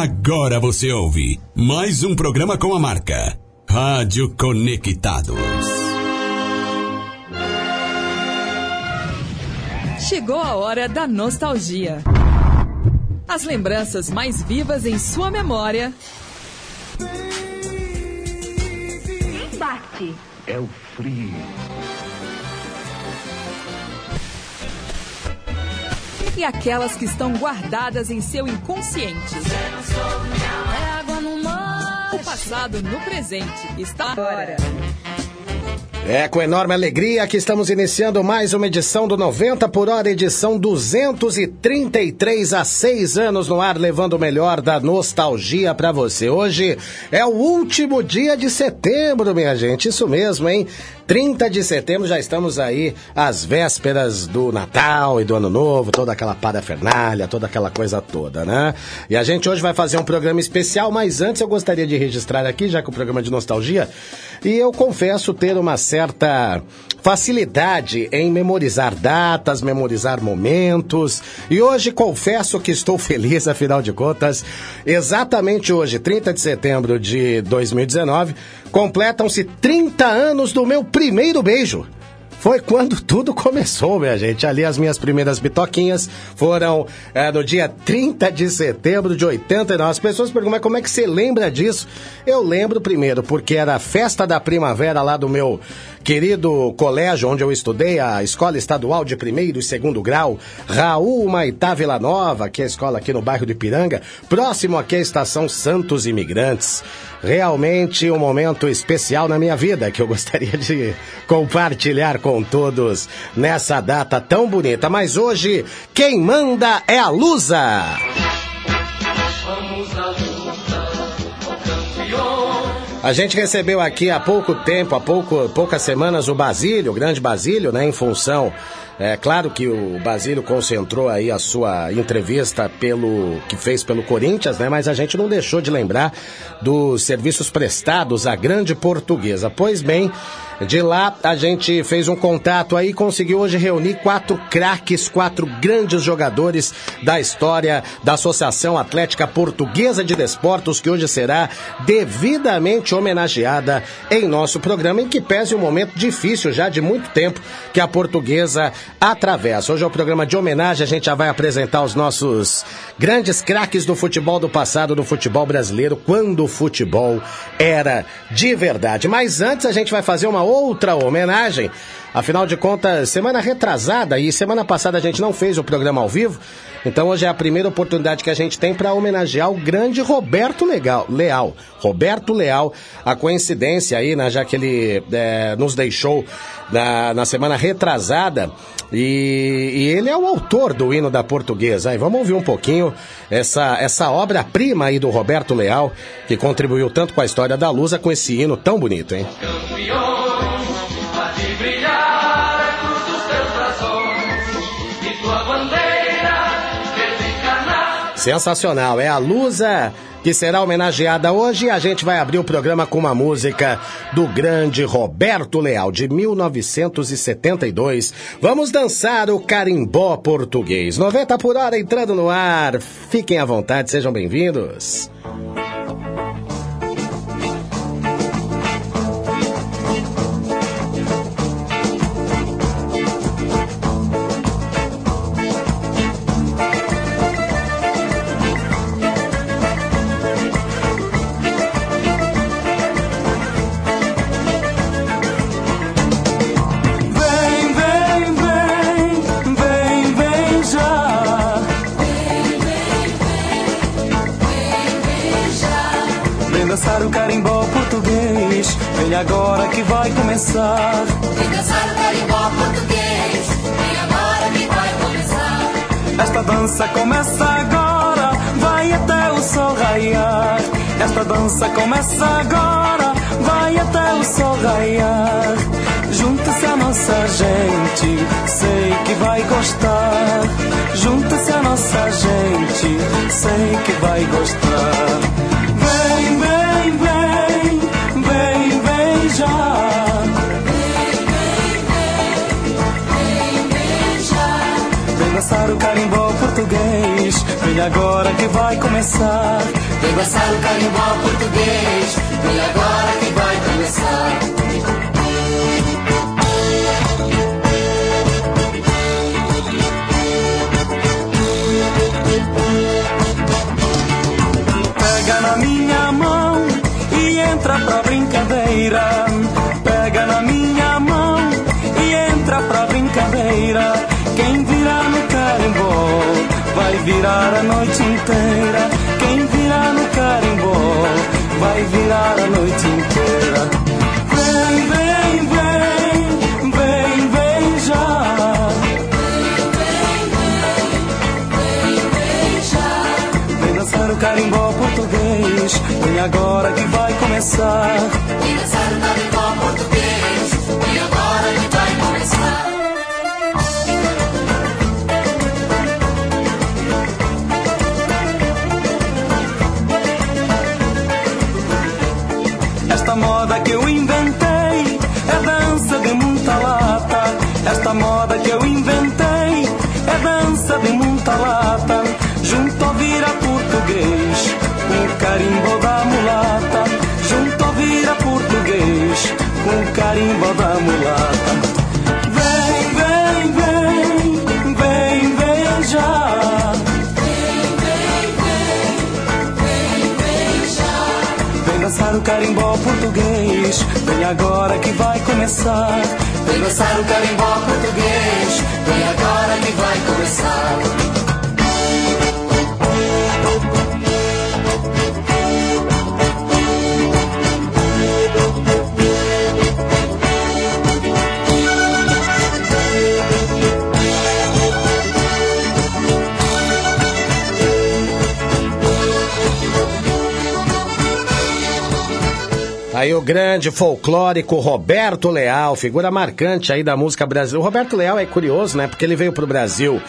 Agora você ouve mais um programa com a marca Rádio Conectados. Chegou a hora da nostalgia. As lembranças mais vivas em sua memória. Bate. É o frio. E aquelas que estão guardadas em seu inconsciente. O passado no presente está agora. É com enorme alegria que estamos iniciando mais uma edição do 90 por hora, edição 233 a seis anos no ar, levando o melhor da nostalgia para você. Hoje é o último dia de setembro, minha gente, isso mesmo, hein? 30 de setembro já estamos aí às vésperas do Natal e do Ano Novo, toda aquela parafernália, toda aquela coisa toda, né? E a gente hoje vai fazer um programa especial, mas antes eu gostaria de registrar aqui, já que o programa é de nostalgia, e eu confesso ter uma certa facilidade em memorizar datas, memorizar momentos. E hoje confesso que estou feliz, afinal de contas, exatamente hoje, 30 de setembro de 2019, completam-se 30 anos do meu primeiro beijo. Foi quando tudo começou, minha gente. Ali as minhas primeiras bitoquinhas foram é, no dia 30 de setembro de 89. As pessoas perguntam, mas como é que você lembra disso? Eu lembro primeiro, porque era a festa da primavera lá do meu querido colégio onde eu estudei, a Escola Estadual de Primeiro e Segundo Grau, Raul Maitá Vila Nova, que é a escola aqui no bairro de Piranga, próximo aqui à Estação Santos Imigrantes. Realmente um momento especial na minha vida que eu gostaria de compartilhar com todos nessa data tão bonita. Mas hoje, quem manda é a Lusa! Vamos. A gente recebeu aqui há pouco tempo, há pouco, poucas semanas, o Basílio, o grande Basílio, né, em função. É claro que o Basílio concentrou aí a sua entrevista pelo que fez pelo Corinthians, né? Mas a gente não deixou de lembrar dos serviços prestados à grande portuguesa. Pois bem, de lá a gente fez um contato aí e conseguiu hoje reunir quatro craques, quatro grandes jogadores da história da Associação Atlética Portuguesa de Desportos, que hoje será devidamente homenageada em nosso programa, em que pese um momento difícil já de muito tempo que a portuguesa atravessa. Hoje é o programa de homenagem, a gente já vai apresentar os nossos grandes craques do futebol do passado, do futebol brasileiro, quando o futebol era de verdade. Mas antes a gente vai fazer uma outra homenagem. Afinal de contas, semana retrasada e semana passada a gente não fez o programa ao vivo, então hoje é a primeira oportunidade que a gente tem para homenagear o grande Roberto Legal, Leal. Roberto Leal, a coincidência aí, né, já que ele é, nos deixou na, na semana retrasada. E, e, ele é o autor do hino da portuguesa. Aí vamos ouvir um pouquinho essa, essa obra-prima aí do Roberto Leal, que contribuiu tanto com a história da Lusa com esse hino tão bonito, hein? Sensacional, é a Lusa que será homenageada hoje e a gente vai abrir o programa com uma música do grande Roberto Leal, de 1972. Vamos dançar o carimbó português. 90 por hora entrando no ar. Fiquem à vontade, sejam bem-vindos. O carimbó português. Vem agora que vai começar. Vem dançar o carimbó português. Vem agora que vai começar. Esta dança começa agora, vai até o sol raiar. Esta dança começa agora, vai até o sol raiar. Junte-se a nossa gente, sei que vai gostar. Junte-se a nossa gente, sei que vai gostar. Dançar o carimbó português. Vem agora que vai começar. Vem dançar o carimbó português. Vem agora que vai começar. Pega na minha mão e entra pra brincadeira. Virar a noite inteira. Quem virar no carimbó vai virar a noite inteira. Vem, vem, vem, vem, vem já. Vem dançar o carimbó português. Vem agora que vai começar. Vem dançar o carimbó com o carimbo da mulata. Vem, vem, vem, vem, vem já. Vem dançar o carimbó português. Vem agora que vai começar. Vem dançar o carimbó português. Vem agora que vai começar. Aí o grande folclórico Roberto Leal, figura marcante aí da música brasileira. O Roberto Leal é curioso, né? Porque ele veio pro Brasil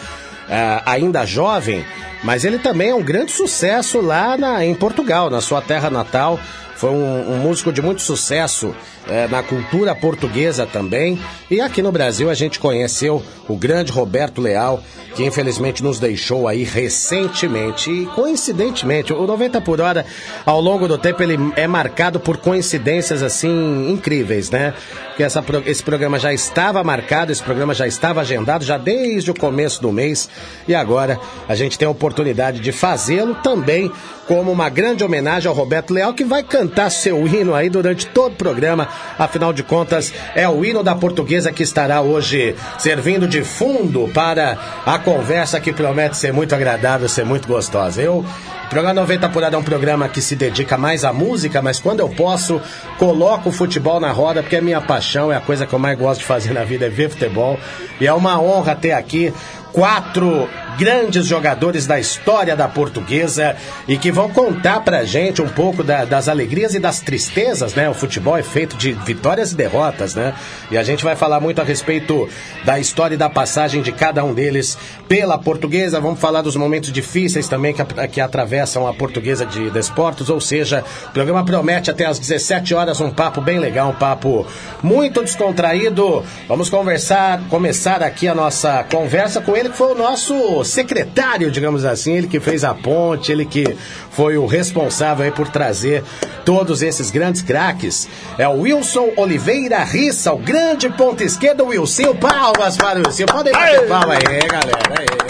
ah, ainda jovem, mas ele também é um grande sucesso lá na- em Portugal, na sua terra natal. Foi um, um músico de muito sucesso eh, na cultura portuguesa também. E aqui no Brasil a gente conheceu o grande Roberto Leal, que infelizmente nos deixou aí recentemente. E coincidentemente, o 90 por hora, ao longo do tempo, ele é marcado por coincidências assim incríveis, né? Porque essa, esse programa já estava marcado, esse programa já estava agendado já desde o começo do mês. E agora a gente tem a oportunidade de fazê-lo também como uma grande homenagem ao Roberto Leal, que vai cantar seu hino aí durante todo o programa. Afinal de contas, é o hino da portuguesa que estará hoje servindo de fundo para a conversa que promete ser muito agradável, ser muito gostosa. Eu. O programa 90 por hora é um programa que se dedica mais à música, mas quando eu posso, coloco o futebol na roda, porque é minha paixão, é a coisa que eu mais gosto de fazer na vida, é ver futebol. E é uma honra ter aqui quatro grandes jogadores da história da portuguesa e que vão contar pra gente um pouco da- das alegrias e das tristezas, né? O futebol é feito de vitórias e derrotas, né? E a gente vai falar muito a respeito da história e da passagem de cada um deles pela portuguesa. Vamos falar dos momentos difíceis também que, que atravessam a portuguesa de desportos, ou seja, o programa promete até às 17 horas um papo bem legal, um papo muito descontraído. Vamos conversar, começar aqui a nossa conversa com ele, que foi o nosso secretário, digamos assim, ele que fez a ponte, ele que foi o responsável aí por trazer todos esses grandes craques. É o Wilson Oliveira Rissa, o grande ponta esquerda, Wilson. Palmas para o Wilson. Podem bater palma aí, galera. Aê.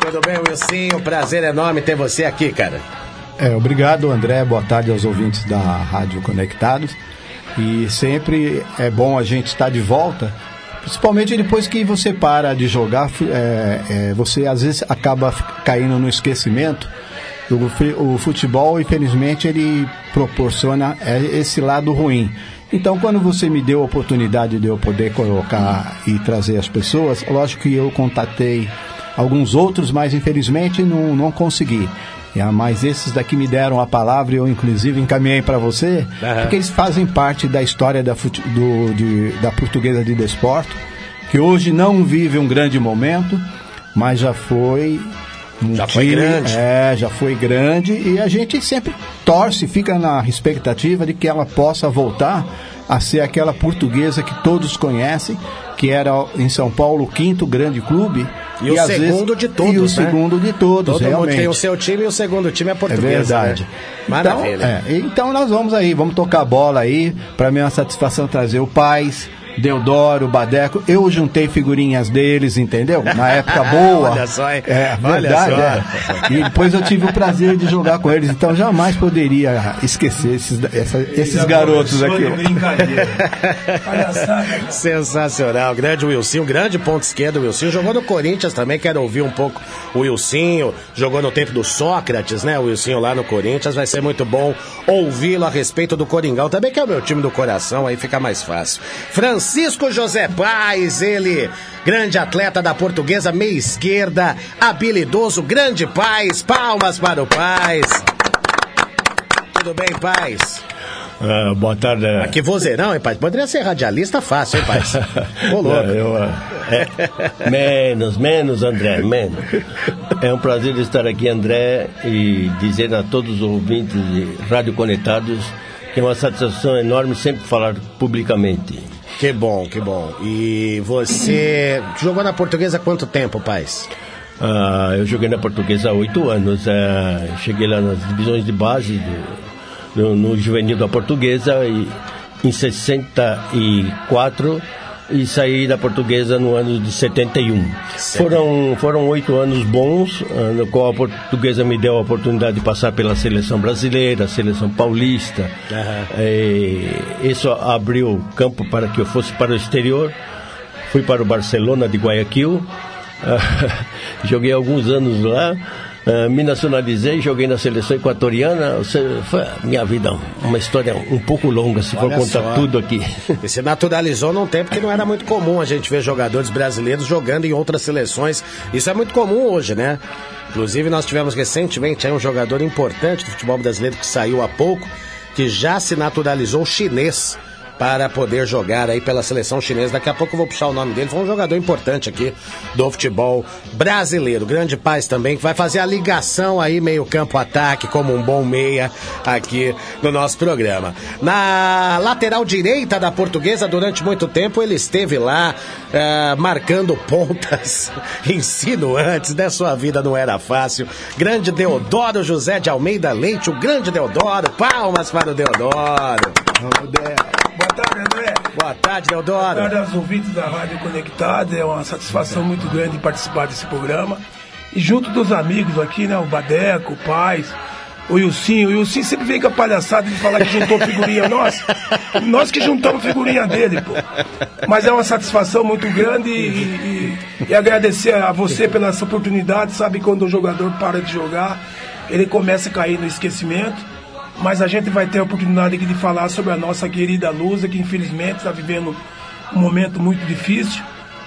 Tudo bem, Wilson? Um prazer enorme ter você aqui, cara. É, obrigado, André. Boa tarde aos ouvintes da Rádio Conectados. E sempre é bom a gente estar de volta, principalmente depois que você para de jogar, é, é, você às vezes acaba caindo no esquecimento. O, o futebol, infelizmente, ele proporciona é, esse lado ruim. Então, quando você me deu a oportunidade de eu poder colocar e trazer as pessoas, lógico que eu contatei alguns outros, mas infelizmente não, não consegui. Ah, Mas esses daqui me deram a palavra e eu inclusive encaminhei para você, Aham. porque eles fazem parte da história da, do- de- da portuguesa de desporto, que hoje não vive um grande momento, mas já foi um Já foi grande. É, já foi grande e a gente sempre torce, fica na expectativa de que ela possa voltar a ser aquela portuguesa que todos conhecem, que era em São Paulo o quinto grande clube E o às segundo de todos, E o né? segundo de todos, Todo realmente. mundo tem o seu time e o segundo time é É portuguesa. verdade. Maravilha. Então, é, então nós vamos aí, vamos tocar a bola aí. Pra mim é uma satisfação trazer o Paz, Deodoro, Badeco. Eu juntei figurinhas deles, entendeu? Na época boa. Olha só, hein? É, Olha verdade, só. é. E depois eu tive o prazer de jogar com eles, então jamais poderia esquecer esses, essa- esses garotos aqui. Sensacional, grande Wilson, grande ponto esquerdo Wilson. Jogou no Corinthians também, quero ouvir um pouco o Wilson. Jogou no tempo do Sócrates, né? O Wilson lá no Corinthians. Vai ser muito bom ouvi-lo a respeito do Coringão, também que é o meu time do coração, aí fica mais fácil. Francisco José Paz, ele, grande atleta da portuguesa, meia esquerda, habilidoso, grande Paz. Palmas para o Paz. Tudo bem, Paz? Ah, boa tarde. Ah, que vozeirão, hein, Paz? Poderia ser radialista fácil, hein, Paz? Ô, louco. Não, eu, ah, é, menos, menos, André, menos. É um prazer estar aqui, André, e dizer a todos os ouvintes de Rádio Conectados que é uma satisfação enorme sempre falar publicamente. Que bom, que bom. E você jogou na portuguesa há quanto tempo, Paz? Ah, eu joguei na Portuguesa há oito anos. ah, cheguei lá nas divisões de base do- no, no juvenil da Portuguesa e, em 64 e saí da Portuguesa no ano de 71. Foram foram oito anos bons, no qual a Portuguesa me deu a oportunidade de passar pela seleção brasileira, seleção paulista. Eh, isso abriu campo para que eu fosse para o exterior. Fui para o Barcelona de Guayaquil. Joguei alguns anos lá, ah, me nacionalizei, joguei na seleção equatoriana. Foi minha vida uma história um pouco longa, se for Olha contar só. tudo aqui. E se naturalizou num tempo que não era muito comum a gente ver jogadores brasileiros jogando em outras seleções. Isso é muito comum hoje, né? Inclusive, nós tivemos recentemente um jogador importante do futebol brasileiro que saiu há pouco, que já se naturalizou chinês para poder jogar aí pela seleção chinesa. Daqui a pouco eu vou puxar o nome dele. Foi um jogador importante aqui do futebol brasileiro. Grande Paz também, que vai fazer a ligação aí, meio campo ataque, como um bom meia aqui no nosso programa. Na lateral direita da portuguesa, durante muito tempo, ele esteve lá eh, marcando pontas insinuantes, né? Sua vida não era fácil. Grande Deodoro José de Almeida Leite, o grande Deodoro. Palmas para o Deodoro. Boa tarde, André. Boa tarde, Boa Deodoro. tarde aos ouvintes da Rádio Conectada. É uma satisfação muito grande participar desse programa. E junto dos amigos aqui, né? O Badeco, o Paz, o Ilcinho. O Ilcinho sempre vem com a palhaçada de falar que juntou figurinha. Nós, nós que juntamos figurinha dele, pô. Mas é uma satisfação muito grande e, e- e agradecer a você pela essa oportunidade. Sabe quando o jogador para de jogar, ele começa a cair no esquecimento. Mas a gente vai ter a oportunidade aqui de falar sobre a nossa querida Lusa, que infelizmente está vivendo um momento muito difícil.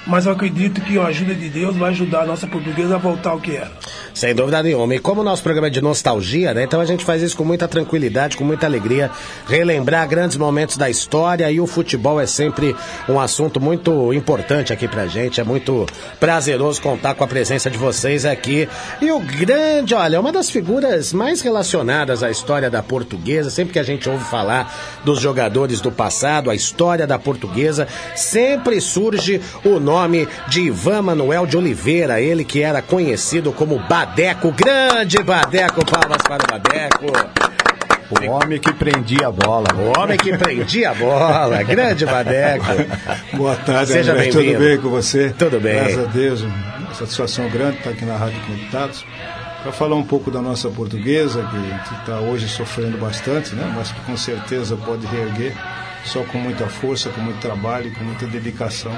Mas eu acredito que a ajuda de Deus vai ajudar a nossa portuguesa a voltar ao que era. Sem dúvida nenhuma. E como o nosso programa é de nostalgia, né? Então a gente faz isso com muita tranquilidade, com muita alegria. Relembrar grandes momentos da história e o futebol é sempre um assunto muito importante aqui pra gente. É muito prazeroso contar com a presença de vocês aqui. E o grande, olha, uma das figuras mais relacionadas à história da portuguesa, sempre que a gente ouve falar dos jogadores do passado, a história da portuguesa, sempre surge o nome de Ivan Manuel de Oliveira, ele que era conhecido como Badeco, grande Badeco, palmas para o Badeco. O homem que prendia a bola. O homem que prendia a bola, grande Badeco. Boa tarde, Seja André. bem-vindo. Tudo bem com você? Tudo bem. Graças a Deus, uma satisfação grande estar aqui na Rádio Conectados. Para falar um pouco da nossa portuguesa, que está hoje sofrendo bastante, né? mas que com certeza pode reerguer só com muita força, com muito trabalho e com muita dedicação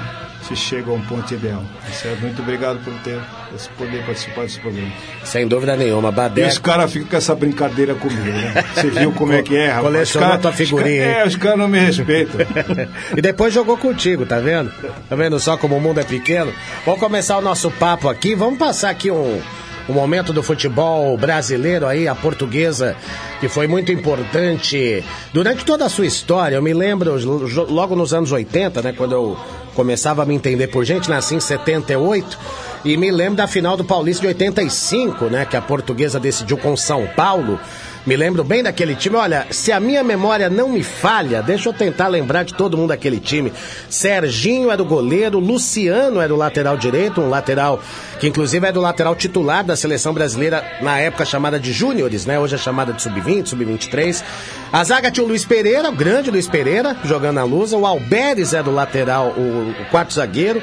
se chega a um ponto ideal. Tá Certo? Muito obrigado por ter esse poder participar desse programa. Sem dúvida nenhuma, E Badeco. os caras ficam com essa brincadeira comigo, né? Você viu como é que é, rapaz? Colecionou Os cara- tua figurinha, cara-? É, os caras não me respeitam. e depois jogou contigo, tá vendo? Tá vendo só como o mundo é pequeno? Vamos começar o nosso papo aqui. Vamos passar aqui um, um momento do futebol brasileiro aí, a portuguesa, que foi muito importante durante toda a sua história. Eu me lembro, logo nos anos 80, né, quando eu começava a me entender por gente, nasci em 78. E me lembro da final do Paulista de 85, né? Que a portuguesa decidiu com São Paulo Me lembro bem daquele time. Olha, se a minha memória não me falha, deixa eu tentar lembrar de todo mundo daquele time. Serginho era o goleiro, Luciano era o lateral direito, um lateral que inclusive é do lateral titular da seleção brasileira na época chamada de júniores, né? Hoje é chamada de sub-20, sub-23. A zaga tinha o Luiz Pereira, o grande Luiz Pereira, jogando na Lusa. O Alberes é do lateral, o, o quarto zagueiro.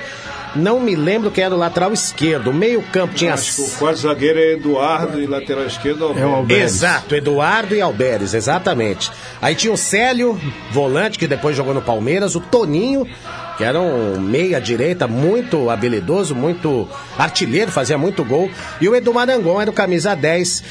Não me lembro quem era o lateral esquerdo. O meio-campo tinha. Acho que o quarto zagueiro é Eduardo e lateral esquerdo É o Alberes. Exato, Eduardo e Alberes, exatamente. Aí tinha o Célio, volante, que depois jogou no Palmeiras, o Toninho, que era um meia-direita muito habilidoso, muito artilheiro, fazia muito gol, e o Edu Marangon era o camisa 10.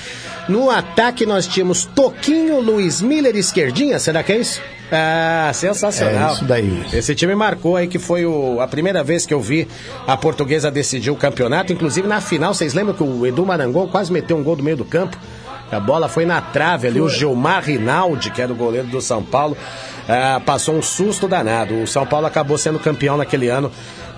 No ataque nós tínhamos Toquinho, Luiz Miller, esquerdinha, será que é isso? Ah, sensacional. É isso daí. Esse time marcou aí que foi o- a primeira vez que eu vi a portuguesa decidir o campeonato. Inclusive na final, vocês lembram que o Edu Marangon quase meteu um gol do meio do campo? A bola foi na trave ali. O Gilmar Rinaldi, que era o goleiro do São Paulo, ah, passou um susto danado. O São Paulo acabou sendo campeão naquele ano,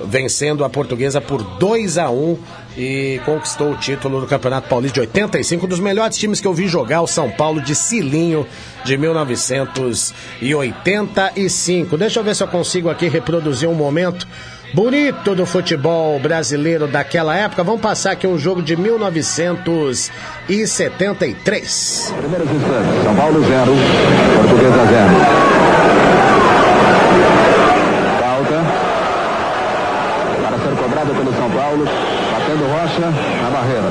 vencendo a portuguesa por 2 a 1 e conquistou o título do Campeonato Paulista de 85. Um dos melhores times que eu vi jogar, o São Paulo de Cilinho, de 1985. Deixa eu ver se eu consigo aqui reproduzir um momento bonito do futebol brasileiro daquela época. Vamos passar aqui um jogo de 1973. Primeiros instantes, São Paulo 0, Portuguesa 0. Falta. Para ser cobrado pelo São Paulo, batendo Rocha na barreira.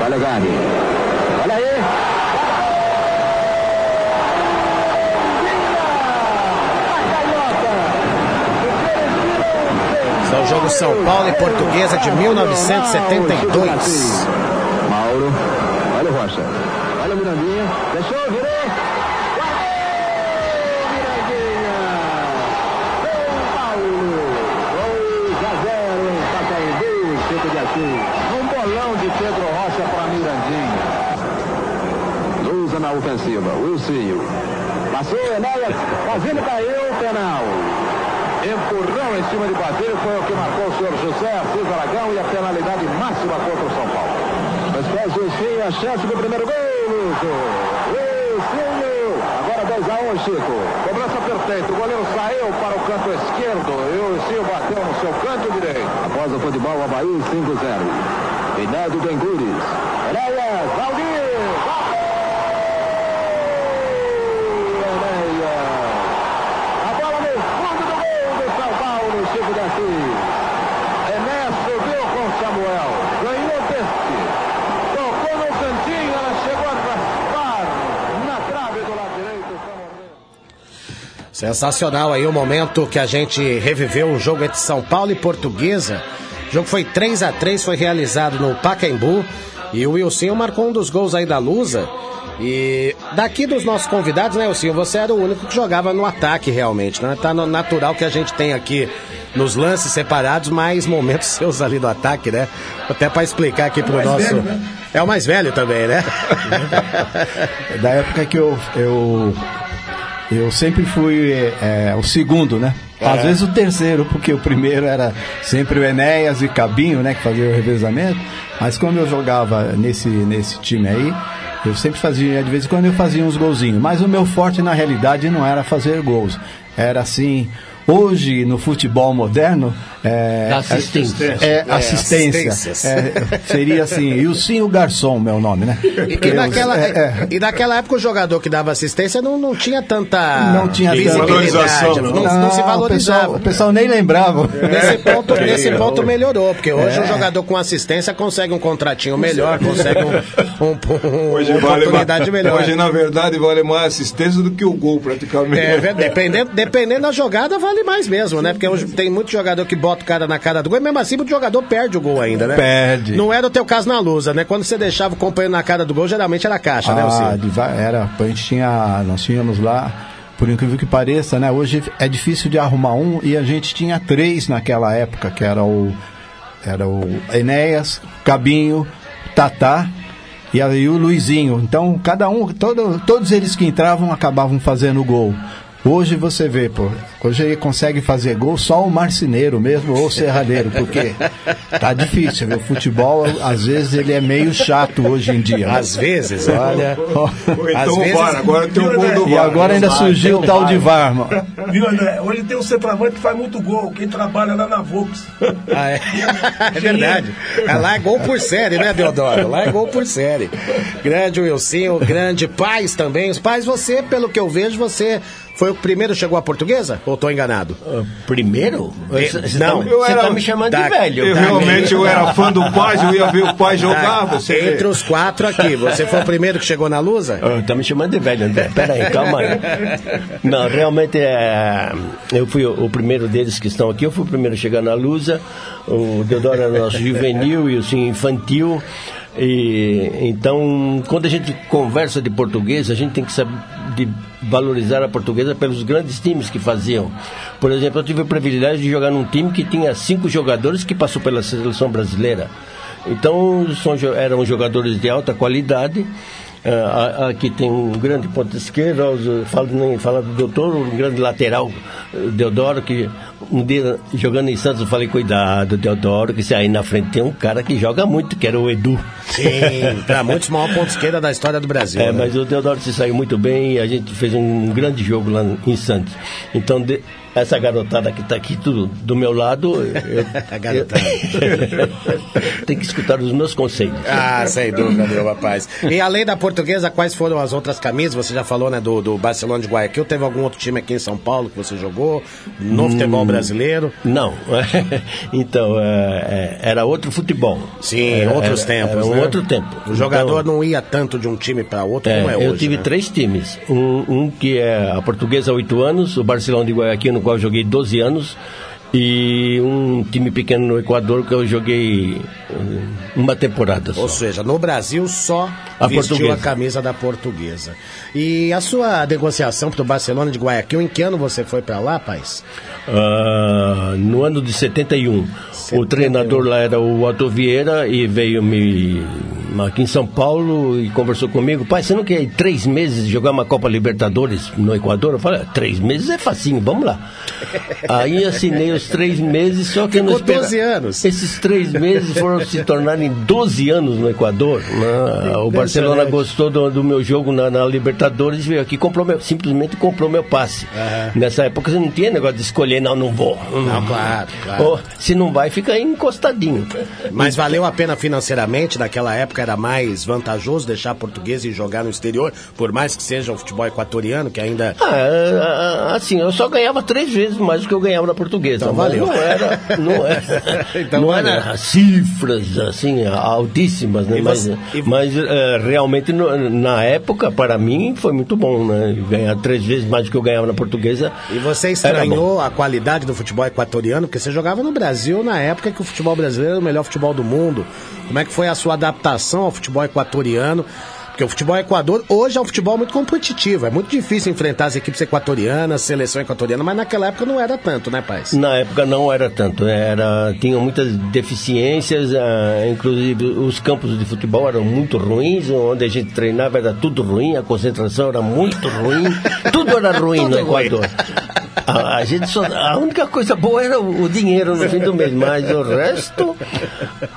Valegani. Olha aí. Esse é o jogo São Paulo e Portuguesa de 1972. Mauro. Olha o Rocha. Olha o Mirandinha. Deixou, virou. Na ofensiva. Wilsinho. Passou, Enéas. Fazendo caiu, penal. Empurrão em cima de Basílio foi o que marcou o senhor José Assis Aragão e a penalidade máxima contra o São Paulo. Mas faz o Wilsinho a chance do primeiro gol, Luso. Wilsinho. Agora 2x1, Chico. Cobrança perfeita. O goleiro saiu para o canto esquerdo e o Wilsinho bateu no seu canto direito. Após o futebol, Havaí 5-0. Inédito Engures. Enéas, Valdir. A bola no fundo do gol do São Paulo, Chico de Assis. Enéas subiu com Samuel. Ganhou deste. Tocou no cantinho, ela chegou a raspar na trave do lado direito. Sensacional aí o momento que a gente reviveu o jogo entre São Paulo e Portuguesa. O jogo foi 3 a 3 foi realizado no Pacaembu e o Wilson marcou um dos gols aí da Lusa. E daqui dos nossos convidados, né, Wilson, você era o único que jogava no ataque realmente, né? Tá natural que a gente tem aqui nos lances separados, mais momentos seus ali do ataque, né? Até para explicar aqui pro mais nosso velho, né? É o mais velho também, né? da época que eu, eu, eu sempre fui é, o segundo, né? Às É. vezes o terceiro, porque o primeiro era sempre o Enéas e Cabinho, né? Que fazia o revezamento. Mas quando eu jogava nesse, nesse time aí, eu sempre fazia, de vez em quando eu fazia uns golzinhos. Mas o meu forte na realidade não era fazer gols. Era assim. Hoje, no futebol moderno, é, Assistência. é, É, assistência. É, seria assim, Ilcinho Garçom, meu nome, né? E, e naquela, e naquela época o jogador que dava assistência não, não tinha tanta Não tinha tanta visibilidade, não, não se o valorizava. pessoal- O pessoal nem lembrava. Nesse ponto, É. nesse ponto melhorou, porque hoje É. o jogador com assistência consegue um contratinho melhor, consegue um, um, um- Hoje uma vale oportunidade mais, melhor. Hoje, na verdade, vale mais assistência do que o gol, praticamente. É, dependendo, dependendo da jogada, vale mais mesmo, né? Porque hoje tem muito jogador que bota o cara na cara do gol, e mesmo assim o jogador perde o gol ainda, né? Perde. Não era o teu caso na lusa, né? Quando você deixava o companheiro na cara do gol, geralmente era caixa, né, Ah, Alcino? de va- era, a gente tinha, nós tínhamos lá, por incrível que pareça, né? Hoje é difícil de arrumar um e a gente tinha três naquela época, que era o era o Enéas, Cabinho, Tatá e aí o Luizinho. Então, cada um, todo, todos eles que entravam acabavam fazendo gol. Hoje você vê, pô, hoje ele consegue fazer gol só o marceneiro mesmo ou o serradeiro, porque tá difícil, viu? O futebol, às vezes, ele é meio chato hoje em dia. Às vezes, olha. Ou então o VAR, agora tem o gol do E VAR. agora ainda surgiu o tal de VAR, mano. Viu, André? Hoje tem um centroavante que faz muito gol. Quem trabalha lá na Vox. Ah, é. é verdade. Ah, Lá é gol por série, né, Deodoro? Lá é gol por série. Grande Wilson, grande Paz também. Os pais, você, pelo que eu vejo, você foi o primeiro que chegou à portuguesa? Ou tô enganado? Primeiro? Eh, Você não. tá, Eu você era tá me chamando da- de velho. Eu tá? realmente eu era fã do Paz, eu ia ver o pai jogar, você vê. Entre os quatro aqui, você foi o primeiro que chegou na Lusa? Ah, Tá me chamando de velho, André. Pera aí, calma aí. Não, realmente é, eu fui o, o primeiro deles que estão aqui. Eu fui o primeiro a chegar na Lusa. O Deodoro era nosso juvenil e o assim, infantil. E, então, quando a gente conversa de português, a gente tem que saber de valorizar a portuguesa pelos grandes times que faziam. Por exemplo, eu tive o privilégio de jogar num time que tinha cinco jogadores que passou pela seleção brasileira. Então, são, eram jogadores de alta qualidade. A- aqui tem um grande ponto esquerdo, falo, nem falar do doutor, um grande lateral, eh, Deodoro, que um dia jogando em Santos eu falei, cuidado, Deodoro, que se aí na frente tem um cara que joga muito, que era o Edu. Sim, pra muitos, o maior ponto esquerda da história do Brasil. É, né? mas o Deodoro se saiu muito bem e a gente fez um grande jogo lá em Santos. Então, de- essa garotada que está aqui tudo do meu lado, eu, A garotada. eu- tem que escutar os meus conselhos. Ah, sem dúvida, meu rapaz. E além da portuguesa, quais foram as outras camisas? Você já falou, né, do, do Barcelona de Guayaquil. Teve algum outro time aqui em São Paulo que você jogou? No Hum. futebol brasileiro? Não, então é, é, era outro futebol. Sim, Era- outros tempos, Era um né? outro tempo. O jogador Então, não ia tanto de um time para outro é, como é hoje. eu tive né? três times. Um, um que é a Portuguesa há oito anos, o Barcelona de Guayaquil, no qual eu joguei 12 anos, e um time pequeno no Equador que eu joguei hum, uma temporada só. Ou seja, no Brasil só A vestiu portuguesa. a camisa da portuguesa. E a sua negociação pro Barcelona de Guayaquil, em que ano você foi para lá, paz? Ah, no ano de 71. O treinador lá era o Otto Vieira e veio me aqui em São Paulo e conversou comigo. Pai, você não quer ir três meses jogar uma Copa Libertadores no Equador? Eu falei, "Ah, três meses é facinho, vamos lá. Aí assinei os três meses, só que eu não Ficou espera- 12 anos. Esses três meses foram se tornarem 12 anos no Equador. né? O Barcelona gostou do, do meu jogo na, na Libertadores veio aqui comprou meu, simplesmente comprou meu passe. Nessa época você não tinha negócio de escolher, não, não vou. Não, claro, claro. Ou, se não vai, fica aí encostadinho. Mas valeu a pena financeiramente? Naquela época era mais vantajoso deixar português e jogar no exterior, por mais que seja o futebol equatoriano, que ainda. Ah, ah, assim, eu só ganhava três vezes mais do que eu ganhava na portuguesa. Então mas valeu. Não era, não era, Então não valeu. era cifras assim altíssimas, né? Mas você- e- mas eh, realmente no- na época para mim foi muito bom, né? Ganhar três vezes mais do que eu ganhava na portuguesa. E você estranhou a qualidade do futebol equatoriano, porque você jogava no Brasil na época que o futebol brasileiro era o melhor futebol do mundo. Como é que foi a sua adaptação ao futebol equatoriano? Porque o futebol equador hoje é um futebol muito competitivo. É muito difícil enfrentar as equipes equatorianas, seleção equatoriana, mas naquela época não era tanto, né, Paz? Na época não era tanto, era tinha muitas deficiências, ah, inclusive os campos de futebol eram muito ruins, onde a gente treinava era tudo ruim, a concentração era muito ruim, tudo era ruim no Tudo ruim. Equador. A gente só, a única coisa boa era o, o dinheiro no fim do mês, mas o resto.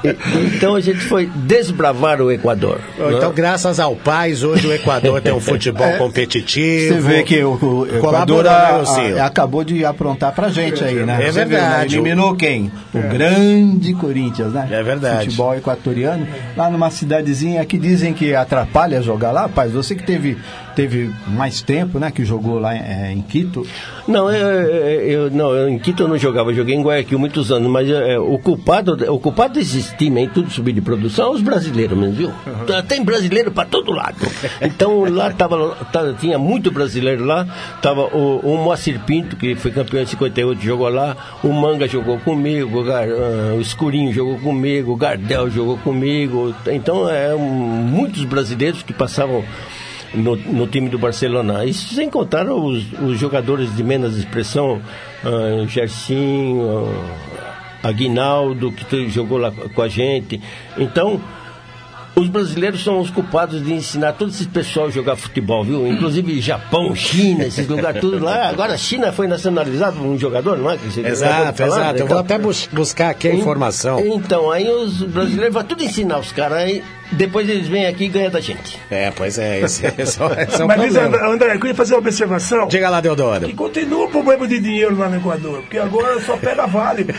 e- então a gente foi desbravar o Equador. Então, né? graças ao Paz, hoje o Equador tem um futebol competitivo. Você vê que o, o Equador a- né, Lucinho? a- acabou de aprontar pra gente aí, né? É né? verdade. Eliminou quem? O grande Corinthians, né? É verdade. Futebol equatoriano. Lá numa cidadezinha que dizem que atrapalha jogar lá, rapaz. Você que teve, teve mais tempo, né? Que jogou lá em, em Quito. Não, eu, eu- eu- não, eu, em Quito eu não jogava, eu joguei em Guayaquil muitos anos, mas é, o, culpado, o culpado desses times aí, tudo subir de produção, é os brasileiros mesmo, viu? Tá- Tem brasileiro para todo lado. Então lá tava, tá- tinha muito brasileiro lá, tava o, o Moacir Pinto, que foi campeão em 58, jogou lá, o Manga jogou comigo, o, Gar- ah, o Escurinho jogou comigo, o Gardel jogou comigo. Então é um, muitos brasileiros que passavam no, no time do Barcelona. Isso sem contar os, os jogadores de menos expressão, uh, Gersinho, ah, Aguinaldo, que jogou lá com a gente. Então, Os brasileiros são os culpados de ensinar todo esse pessoal a jogar futebol, viu? Inclusive Japão, China, esses lugares tudo lá. Agora a China foi nacionalizado por um jogador, não é? Exato, exato. Eu vou até bus- buscar aqui a informação. Então, aí os brasileiros vão tudo ensinar os caras, aí depois eles vêm aqui e ganham da gente. É, pois é, esse, esse, é- esse é o Mas problema. André, André, eu queria fazer uma observação. Diga lá, Deodoro. Que continua o problema de dinheiro lá no Equador, porque agora só pega vale.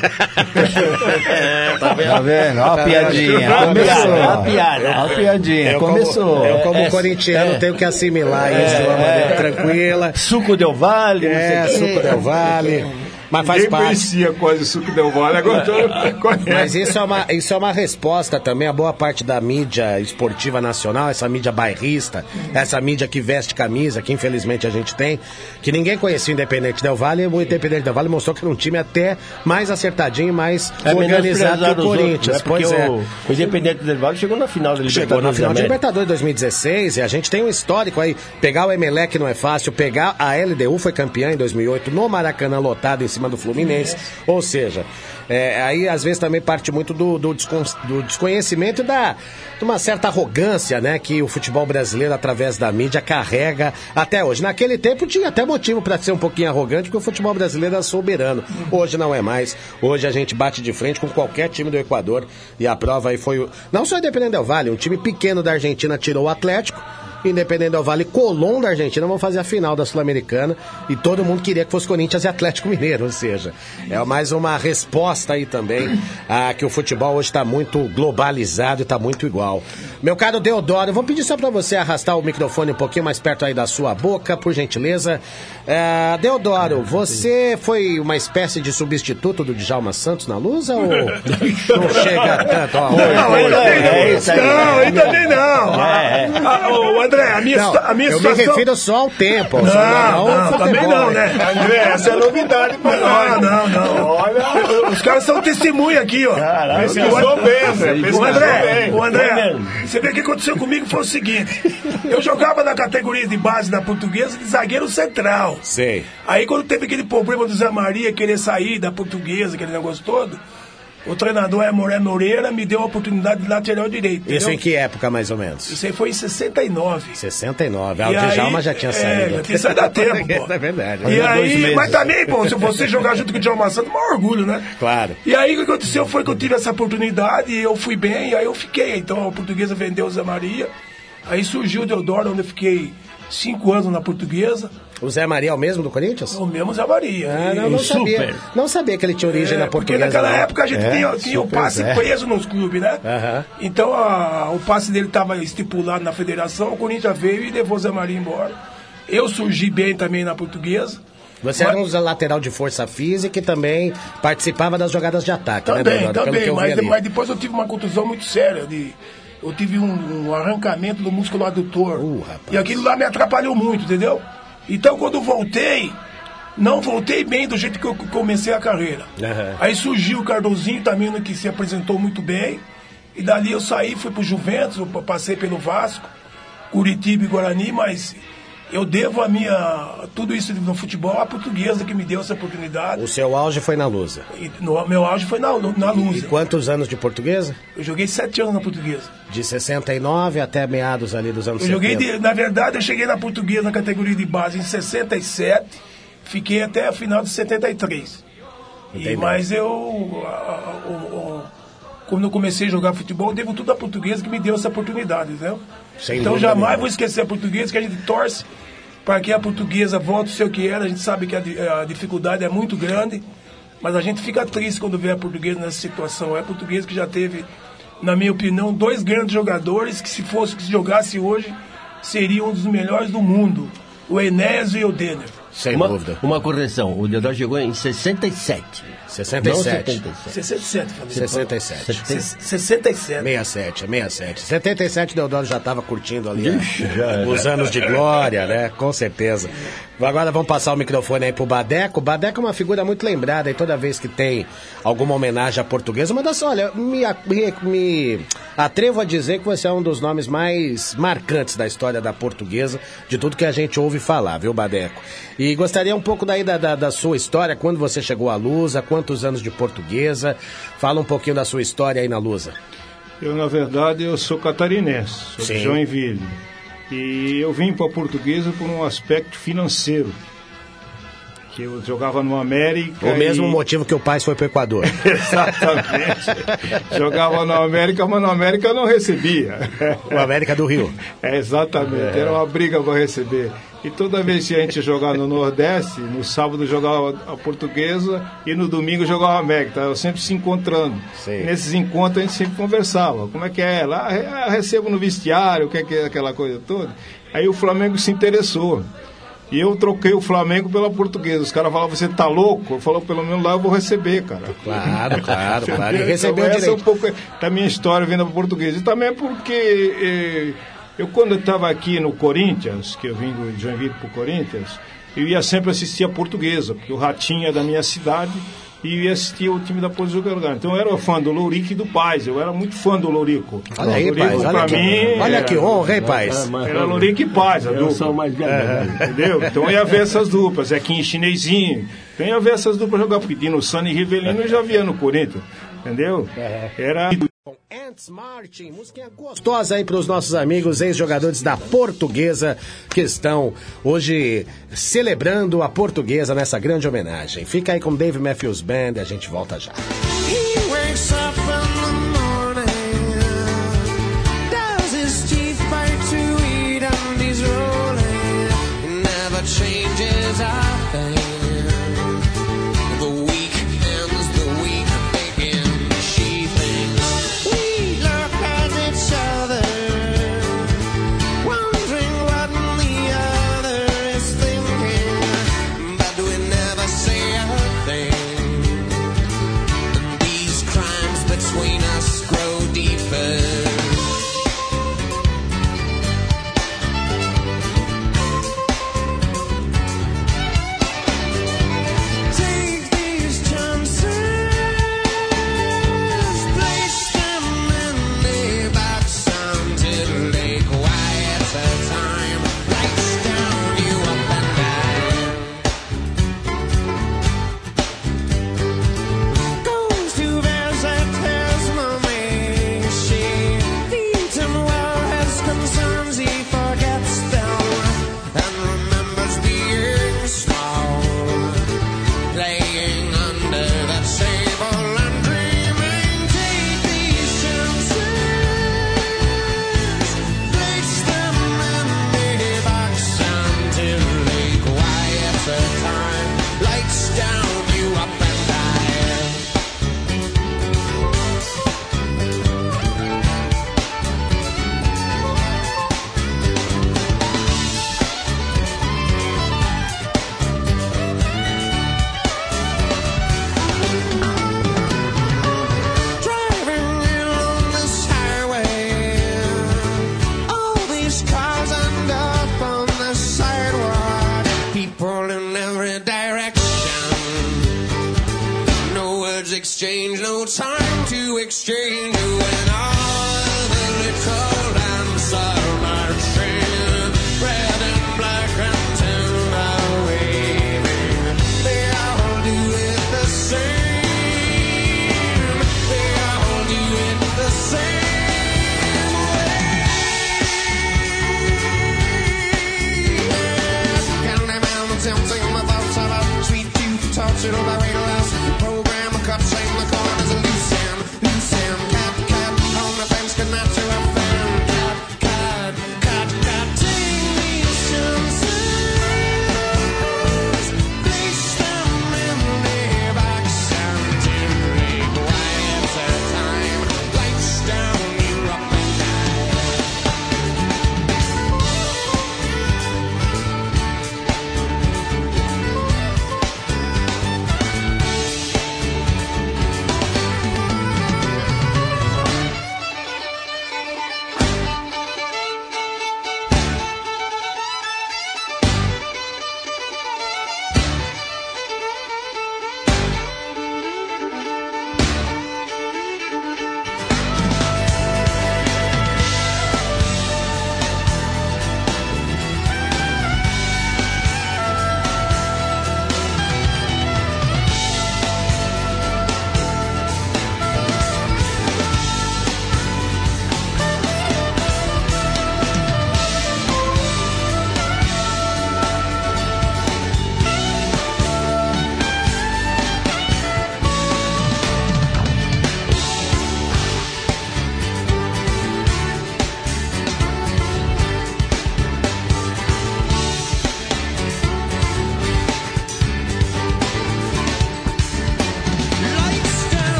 Tá vendo? Tá vendo? Ó a Tá piadinha. vendo? Começou. Ó a Ó piada. a piadinha. Eu como- Começou. eu, como É, corintiano, é. tenho que assimilar isso de uma maneira tranquila. Suco Del Vale, não É, suco Del Vale. Mas faz Ninguém parte. conhecia quase o suco Del Vale, agora todo mundo conhece. Mas isso é, uma, isso é uma resposta também a boa parte da mídia esportiva nacional, essa mídia bairrista, essa mídia que veste camisa, que infelizmente a gente tem, que ninguém conhecia o Independente Del Vale, e o Independente Del Vale mostrou que era um time até mais acertadinho e mais É organizado que o outros, Corinthians. né? Porque pois é. o, o Independente Del Vale chegou na final da Libertadores Chegou na final da. Libertadores 2016 e a gente tem um histórico aí. Pegar o Emelec não é fácil, pegar a LDU foi campeã em 2008 no Maracanã lotado em cima do Fluminense. Ou seja, é, aí às vezes também parte muito do, do, descon- do desconhecimento e da, de uma certa arrogância, né, que o futebol brasileiro através da mídia carrega até hoje. Naquele tempo tinha até motivo para ser um pouquinho arrogante, porque o futebol brasileiro era soberano. Hoje não é mais. Hoje a gente bate de frente com qualquer time do Equador e a prova aí foi o não só Independente Del Vale, um time pequeno da Argentina tirou o Atlético. Independente Del Vale, Colón da Argentina vão fazer a final da Sul-Americana e todo mundo queria que fosse Corinthians e Atlético Mineiro, ou seja, é mais uma resposta aí também a que o futebol hoje está muito globalizado e está muito igual. Meu caro Deodoro, eu vou pedir só para você arrastar o microfone um pouquinho mais perto aí da sua boca, por gentileza. É, Deodoro, você foi uma espécie de substituto do Djalma Santos na Lusa ou não chega tanto? Ó, Não, ainda é, bem não. é aí. Não, ainda bem não. André, a minha, Não, a minha eu me situação... refiro só ao tempo. Não, não, ao futebol. também não, né? André, essa é novidade pra nós. Não, não, não. Olha, Os caras são testemunha aqui, ó. pesquisou bem, André. O André, o André, você vê o que aconteceu comigo foi o seguinte: eu jogava na categoria de base da portuguesa de zagueiro central. Sei. Aí quando teve aquele problema do Zé Maria querer sair da portuguesa, aquele negócio todo, o treinador Moré Moreira me deu a oportunidade de lateral direito. Isso entendeu? em que época, mais ou menos? Isso aí foi em 69. 69. Ah, o Djalma já tinha é, saído. já tinha saído há tempo, pô. É verdade. E aí, mas também, pô, se você jogar junto com o Djalma Santos, é um orgulho, né? Claro. E aí o que aconteceu foi que eu tive essa oportunidade e eu fui bem, e aí eu fiquei. Então a portuguesa vendeu o Zé Maria. Aí surgiu o Deodoro, onde eu fiquei cinco anos na portuguesa. O Zé Maria é o mesmo do Corinthians? O mesmo Zé Maria. Ah, não, não sabia. Não sabia que ele tinha origem É, na porque portuguesa. naquela não. época a gente É, tinha, tinha o passe Zé. preso nos clubes, né? Então a- o passe dele estava estipulado na federação, o Corinthians veio e levou o Zé Maria embora. Eu surgi bem também na portuguesa. Você Mas- era um lateral de força física e também participava das jogadas de ataque, né, Também? Pelo que também, mas, mas depois eu tive uma contusão muito séria. De, eu tive um, um arrancamento do músculo adutor. Uh, rapaz. e aquilo lá me atrapalhou muito, entendeu? Então quando voltei, não voltei bem do jeito que eu comecei a carreira. Aham. Aí surgiu o Cardozinho também, que se apresentou muito bem. E dali eu saí, fui pro Juventus, passei pelo Vasco, Curitiba e Guarani, mas eu devo a minha. tudo isso no futebol à portuguesa que me deu essa oportunidade. O seu auge foi na Lusa. E no, meu auge foi na, na E Lusa. quantos anos de portuguesa? Eu joguei sete anos na portuguesa. De 69 até meados ali dos anos Eu joguei, 70. de- na verdade, eu cheguei na portuguesa na categoria de base em 67, fiquei até a final de 73. E, mas eu, a- a- o- quando eu comecei a jogar futebol, eu devo tudo à portuguesa que me deu essa oportunidade, entendeu? Sem então jamais nenhuma. vou esquecer a portuguesa, que a gente torce para que a portuguesa volte o que era. A gente sabe que a, a dificuldade é muito grande, mas a gente fica triste quando vê a portuguesa nessa situação. É a portuguesa que já teve, na minha opinião, dois grandes jogadores que se fosse que se jogasse hoje, seriam um dos melhores do mundo. O Enésio e o Denner. Sem Uma, dúvida. uma correção, o Deodoro chegou em 67. 67. Não 77. 67, falei. 67. 67. 67, 67. 77 Deodoro já estava curtindo ali né? Ixi, já, os anos de glória, né? Com certeza. Agora vamos passar o microfone aí pro Badeco. O Badeco é uma figura muito lembrada e toda vez que tem alguma homenagem à portuguesa, uma das, olha, me, me, me atrevo a dizer que você é um dos nomes mais marcantes da história da portuguesa, de tudo que a gente ouve falar, viu, Badeco? E gostaria um pouco daí da, da, da sua história, quando você chegou à Lusa, quantos anos de portuguesa, fala um pouquinho da sua história aí na Lusa. Eu, na verdade, eu sou catarinense, sou Sim. de Joinville. E eu vim para a portuguesa por um aspecto financeiro. Que eu jogava no América. O mesmo e- motivo que o pai foi pro Equador. Exatamente. Jogava no América, mas no América eu não recebia. O América do Rio. É, exatamente, era uma briga para receber. E toda vez que a gente jogava no Nordeste, no sábado jogava a portuguesa e no domingo jogava a América. Tava sempre se encontrando. E nesses encontros a gente sempre conversava. Como é que é? Lá ah, recebo no vestiário, o que é, que é aquela coisa toda. Aí o Flamengo se interessou. E eu troquei o Flamengo pela portuguesa. Os caras falavam, você tá louco? Eu falava, pelo menos lá eu vou receber, cara. Claro, claro, claro. E recebeu então, essa é um direito. pouco da minha história vindo para português. E também é porque eh, eu, quando estava aqui no Corinthians, que eu vim do- Joinville para o Corinthians, eu ia sempre assistir a portuguesa, porque o Ratinho é da minha cidade e eu ia assistir o time da Portuguesa jogar. Então eu era fã do Lourico e do Paz, eu era muito fã do Lourico. Olha aí, Lourico, Paz, olha pra que- mim, olha era- que honra, hein, Paz? Era Lourico e Paz, a Eu dupla. sou mais velho. Entendeu? Então eu ia ver essas duplas, Zequinha Chinesinho. Então eu ia ver essas duplas jogar, porque Dino Sano e Rivelino eu já via no Corinthians. Entendeu? Era. Ants Martin, musiquinha gostosa aí para os nossos amigos ex-jogadores da Portuguesa que estão hoje celebrando a Portuguesa nessa grande homenagem. Fica aí com Dave Matthews Band e a gente volta já.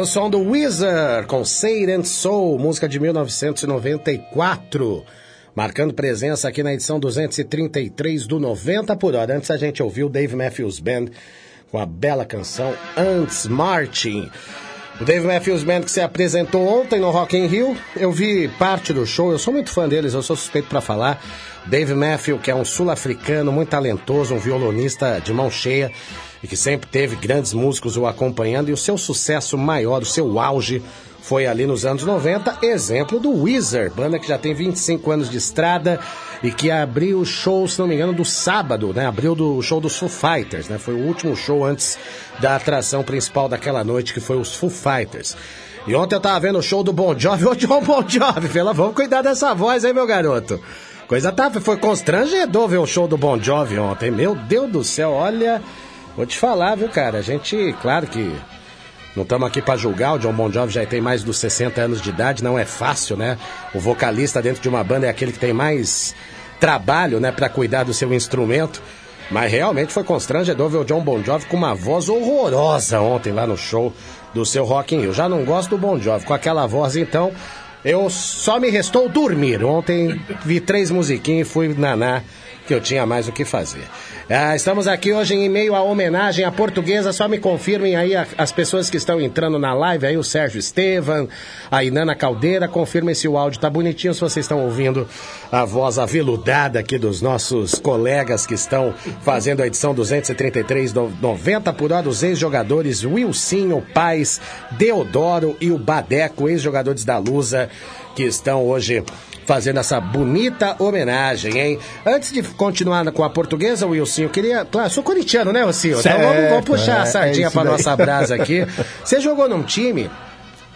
O som do Wizard com and Soul, música de 1994. Marcando presença aqui na edição 233 do 90 por hora. Antes a gente ouviu Dave Matthews Band com a bela canção Ants Marching. O Dave Matthews Band que se apresentou ontem no Rock in Rio. Eu vi parte do show, eu sou muito fã deles, eu sou suspeito para falar. Dave Matthews, que é um sul-africano muito talentoso, um violonista de mão cheia e que sempre teve grandes músicos o acompanhando e o seu sucesso maior, o seu auge foi ali nos anos 90, exemplo do Weezer, banda que já tem 25 anos de estrada e que abriu o show, se não me engano, do sábado, né? Abriu do show dos Foo Fighters, né? Foi o último show antes da atração principal daquela noite, que foi os Foo Fighters. E ontem eu tava vendo o show do Bon Jovi, ô John Bon Jovi, pela, vamos cuidar dessa voz, hein, meu garoto? Coisa tá, foi constrangedor ver o show do Bon Jovi ontem, meu Deus do céu, olha, vou te falar, viu, cara, a gente, claro que não estamos aqui para julgar, o John Bon Jovi já tem mais dos 60 anos de idade, não é fácil, né? O vocalista dentro de uma banda é aquele que tem mais trabalho, né, para cuidar do seu instrumento. Mas realmente foi constrangedor ver o John Bon Jovi com uma voz horrorosa ontem lá no show do seu Rock in Rio. Já não gosto do Bon Jovi com aquela voz, então eu só me restou dormir. Ontem vi três musiquinhas e fui naná que eu tinha mais o que fazer. Ah, estamos aqui hoje em meio à homenagem à portuguesa. Só me confirmem aí a- as pessoas que estão entrando na live, aí o Sérgio Estevam, a Inana Caldeira. Confirmem se o áudio tá bonitinho, se vocês estão ouvindo a voz aveludada aqui dos nossos colegas que estão fazendo a edição 233 do 90 por hora, os ex-jogadores Wilsinho, Paz, Deodoro e o Badeco, ex-jogadores da Lusa, que estão hoje fazendo essa bonita homenagem, hein? Antes de continuar com a portuguesa, Wilson, eu queria. Claro, sou corintiano, né, Wilson? Então vamos, vamos puxar é, a sardinha é isso pra daí. nossa brasa aqui. Você jogou num time.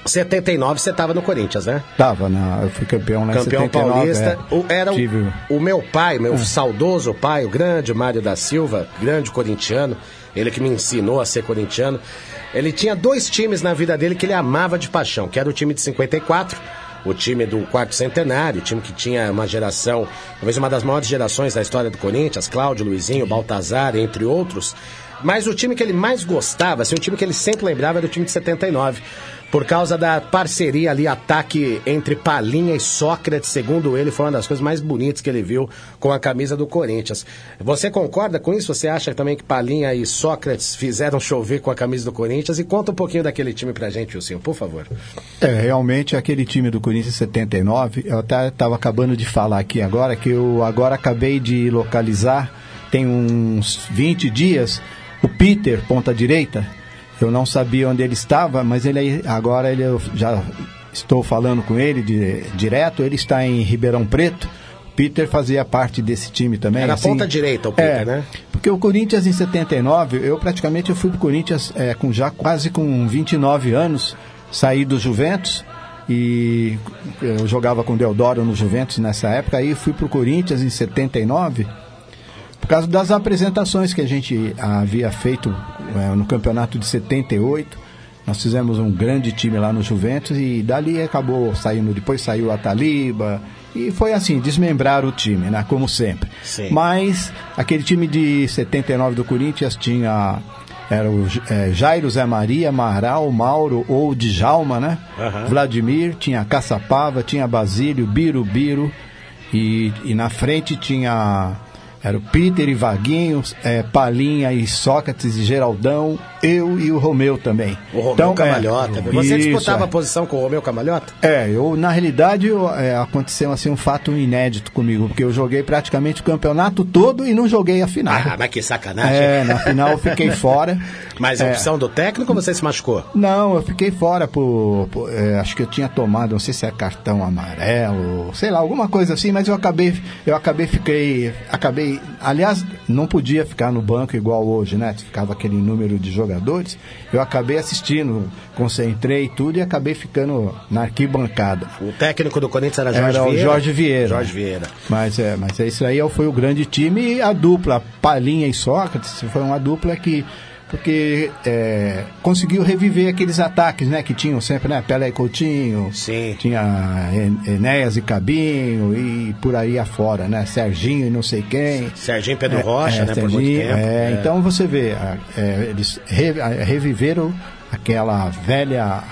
79 você tava no Corinthians, né? Tava, na, eu fui campeão na Campeão 79, paulista. é. O, era o, Tive- o meu pai, meu saudoso pai, o grande Mário da Silva, grande corintiano, ele que me ensinou a ser corintiano. Ele tinha dois times na vida dele que ele amava de paixão, que era o time de 54, o time do quarto centenário, time que tinha uma geração, talvez uma das maiores gerações da história do Corinthians, Cláudio, Luizinho, Baltazar, entre outros. Mas o time que ele mais gostava, assim, o time que ele sempre lembrava era o time de 79. Por causa da parceria ali, ataque entre Palinha e Sócrates, segundo ele, foi uma das coisas mais bonitas que ele viu com a camisa do Corinthians. Você concorda com isso? Você acha também que Palinha e Sócrates fizeram chover com a camisa do Corinthians? E conta um pouquinho daquele time pra gente, Wilson, por favor. É, realmente aquele time do Corinthians 79, eu até estava acabando de falar aqui agora, que eu agora acabei de localizar, tem uns 20 dias, o Peter, ponta direita, eu não sabia onde ele estava, mas ele agora ele, eu já estou falando com ele de- direto, ele está em Ribeirão Preto, o Peter fazia parte desse time também. Era assim, ponta direita o Peter, é, né? Porque o Corinthians em 79, eu praticamente eu fui pro Corinthians é, com já quase com 29 anos, saí do Juventus e eu jogava com Deodoro no Juventus nessa época, aí fui pro Corinthians em 79 por causa das apresentações que a gente havia feito é, no campeonato de 78. Nós fizemos um grande time lá no Juventus e dali acabou saindo, depois saiu a Taliba e foi assim, desmembrar o time, né, como sempre. Sim. Mas aquele time de 79 do Corinthians tinha era o é, Jairo Zé Maria, Amaral, Mauro ou Djalma, né? Aham. Vladimir, tinha Caçapava, tinha Basílio, Birubiru e, e na frente tinha era o Peter e Vaguinho, é, Palinha e Sócrates e Geraldão, eu e o Romeu também. O Romeu Então, é, Camalhota. Você isso, disputava é. a posição com o Romeu Camalhota? É, eu, na realidade, eu, é, aconteceu assim um fato inédito comigo, porque eu joguei praticamente o campeonato todo e não joguei a final. Ah, mas que sacanagem. É, na final eu fiquei fora. Mas a É. opção do técnico ou você se machucou? Não, eu fiquei fora por. por, é, acho que eu tinha tomado, não sei se é cartão amarelo, sei lá, alguma coisa assim, mas eu acabei, eu acabei, fiquei. Acabei. Aliás, não podia ficar no banco igual hoje, né? Ficava aquele número de jogadores. Eu acabei assistindo, concentrei tudo e acabei ficando na arquibancada. O técnico do Corinthians era Jorge Era o Vieira? Jorge Vieira. Jorge Vieira. Mas é, mas é isso aí foi o grande time e a dupla Palinha e Sócrates foi uma dupla que porque é, conseguiu reviver aqueles ataques, né, que tinham sempre, né, Pelé e Coutinho, Sim. tinha En- Enéas e Cabinho e por aí afora, né, Serginho e não sei quem. Serginho Pedro É, Rocha, é, né, por muito Serginho, tempo. é, É. Então você vê, é, eles re- reviveram aquela velha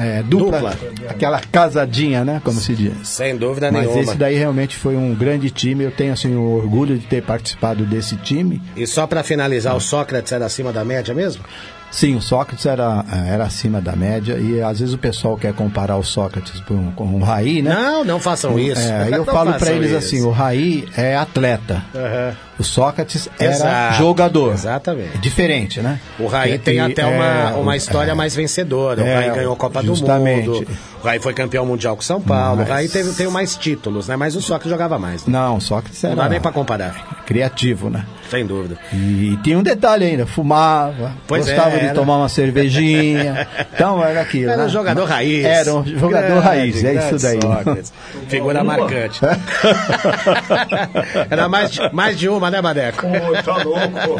é, dupla, Dupla. aquela casadinha, né, como se diz. Sem dúvida Mas nenhuma. esse daí realmente foi um grande time. Eu tenho assim o orgulho de ter participado desse time. E só pra finalizar, o Sócrates era acima da média mesmo? Sim, o Sócrates era, era acima da média e às vezes o pessoal quer comparar o Sócrates com, com o Raí, né? Não, não façam isso. É, eu Não falo para eles isso. assim, o Raí é atleta. Aham. O Sócrates era Exato, jogador. Exatamente. É diferente, né? O Raí E- tem e- até é, uma, uma história é. mais vencedora. o É, Raí ganhou a Copa justamente. do Mundo. O Raí foi campeão mundial com São Paulo. Mas- O Raí teve, tem mais títulos, né? Mas o Sócrates jogava mais. Né? Não, o Sócrates era Não dá nem pra comparar. criativo, né? Sem dúvida. E tinha um detalhe ainda, fumava, Pois gostava de tomar uma cervejinha. Então era aquilo. Era né? um jogador raiz. Era um jogador Grande, raiz, é isso daí. Sócrates. Figura marcante. Era mais de, mais de uma, né, Badeco? Pô, tá louco.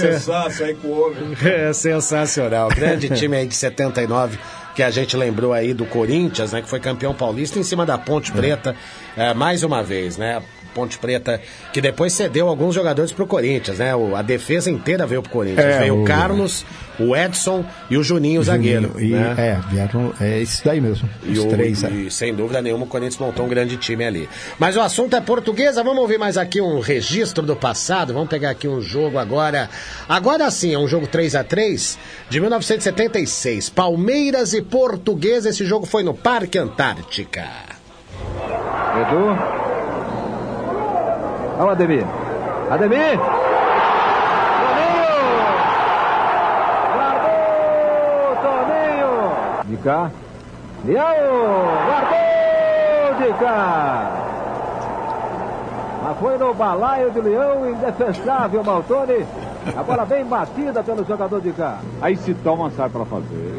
Pensar, sair com o homem. É sensacional. Grande time aí de 79 que a gente lembrou aí do Corinthians, né? Que foi campeão paulista em cima da Ponte Preta, é, mais uma vez, né? Ponte Preta, que depois cedeu alguns jogadores pro Corinthians, né? O- a defesa inteira veio pro Corinthians. É, veio o o- Carlos, o Edson e o Juninho, zagueiro. E, né? É, vieram, é isso daí mesmo. E, Os o- três. é. e sem dúvida nenhuma o Corinthians montou um grande time ali. Mas o assunto é portuguesa, vamos ouvir mais aqui um registro do passado, vamos pegar aqui um jogo agora. Agora sim, é um jogo 3 a 3 de 1976. Palmeiras e Portuguesa, esse jogo foi no Parque Antártica. Edu. Olha o Ademir. Ademir! Guardou Toninho! De cá. Leão! Guardou de cá! Mas foi no balaio de Leão, indefensável Maltoni. A bola bem batida pelo jogador de cá. Aí se toma, sai para fazer.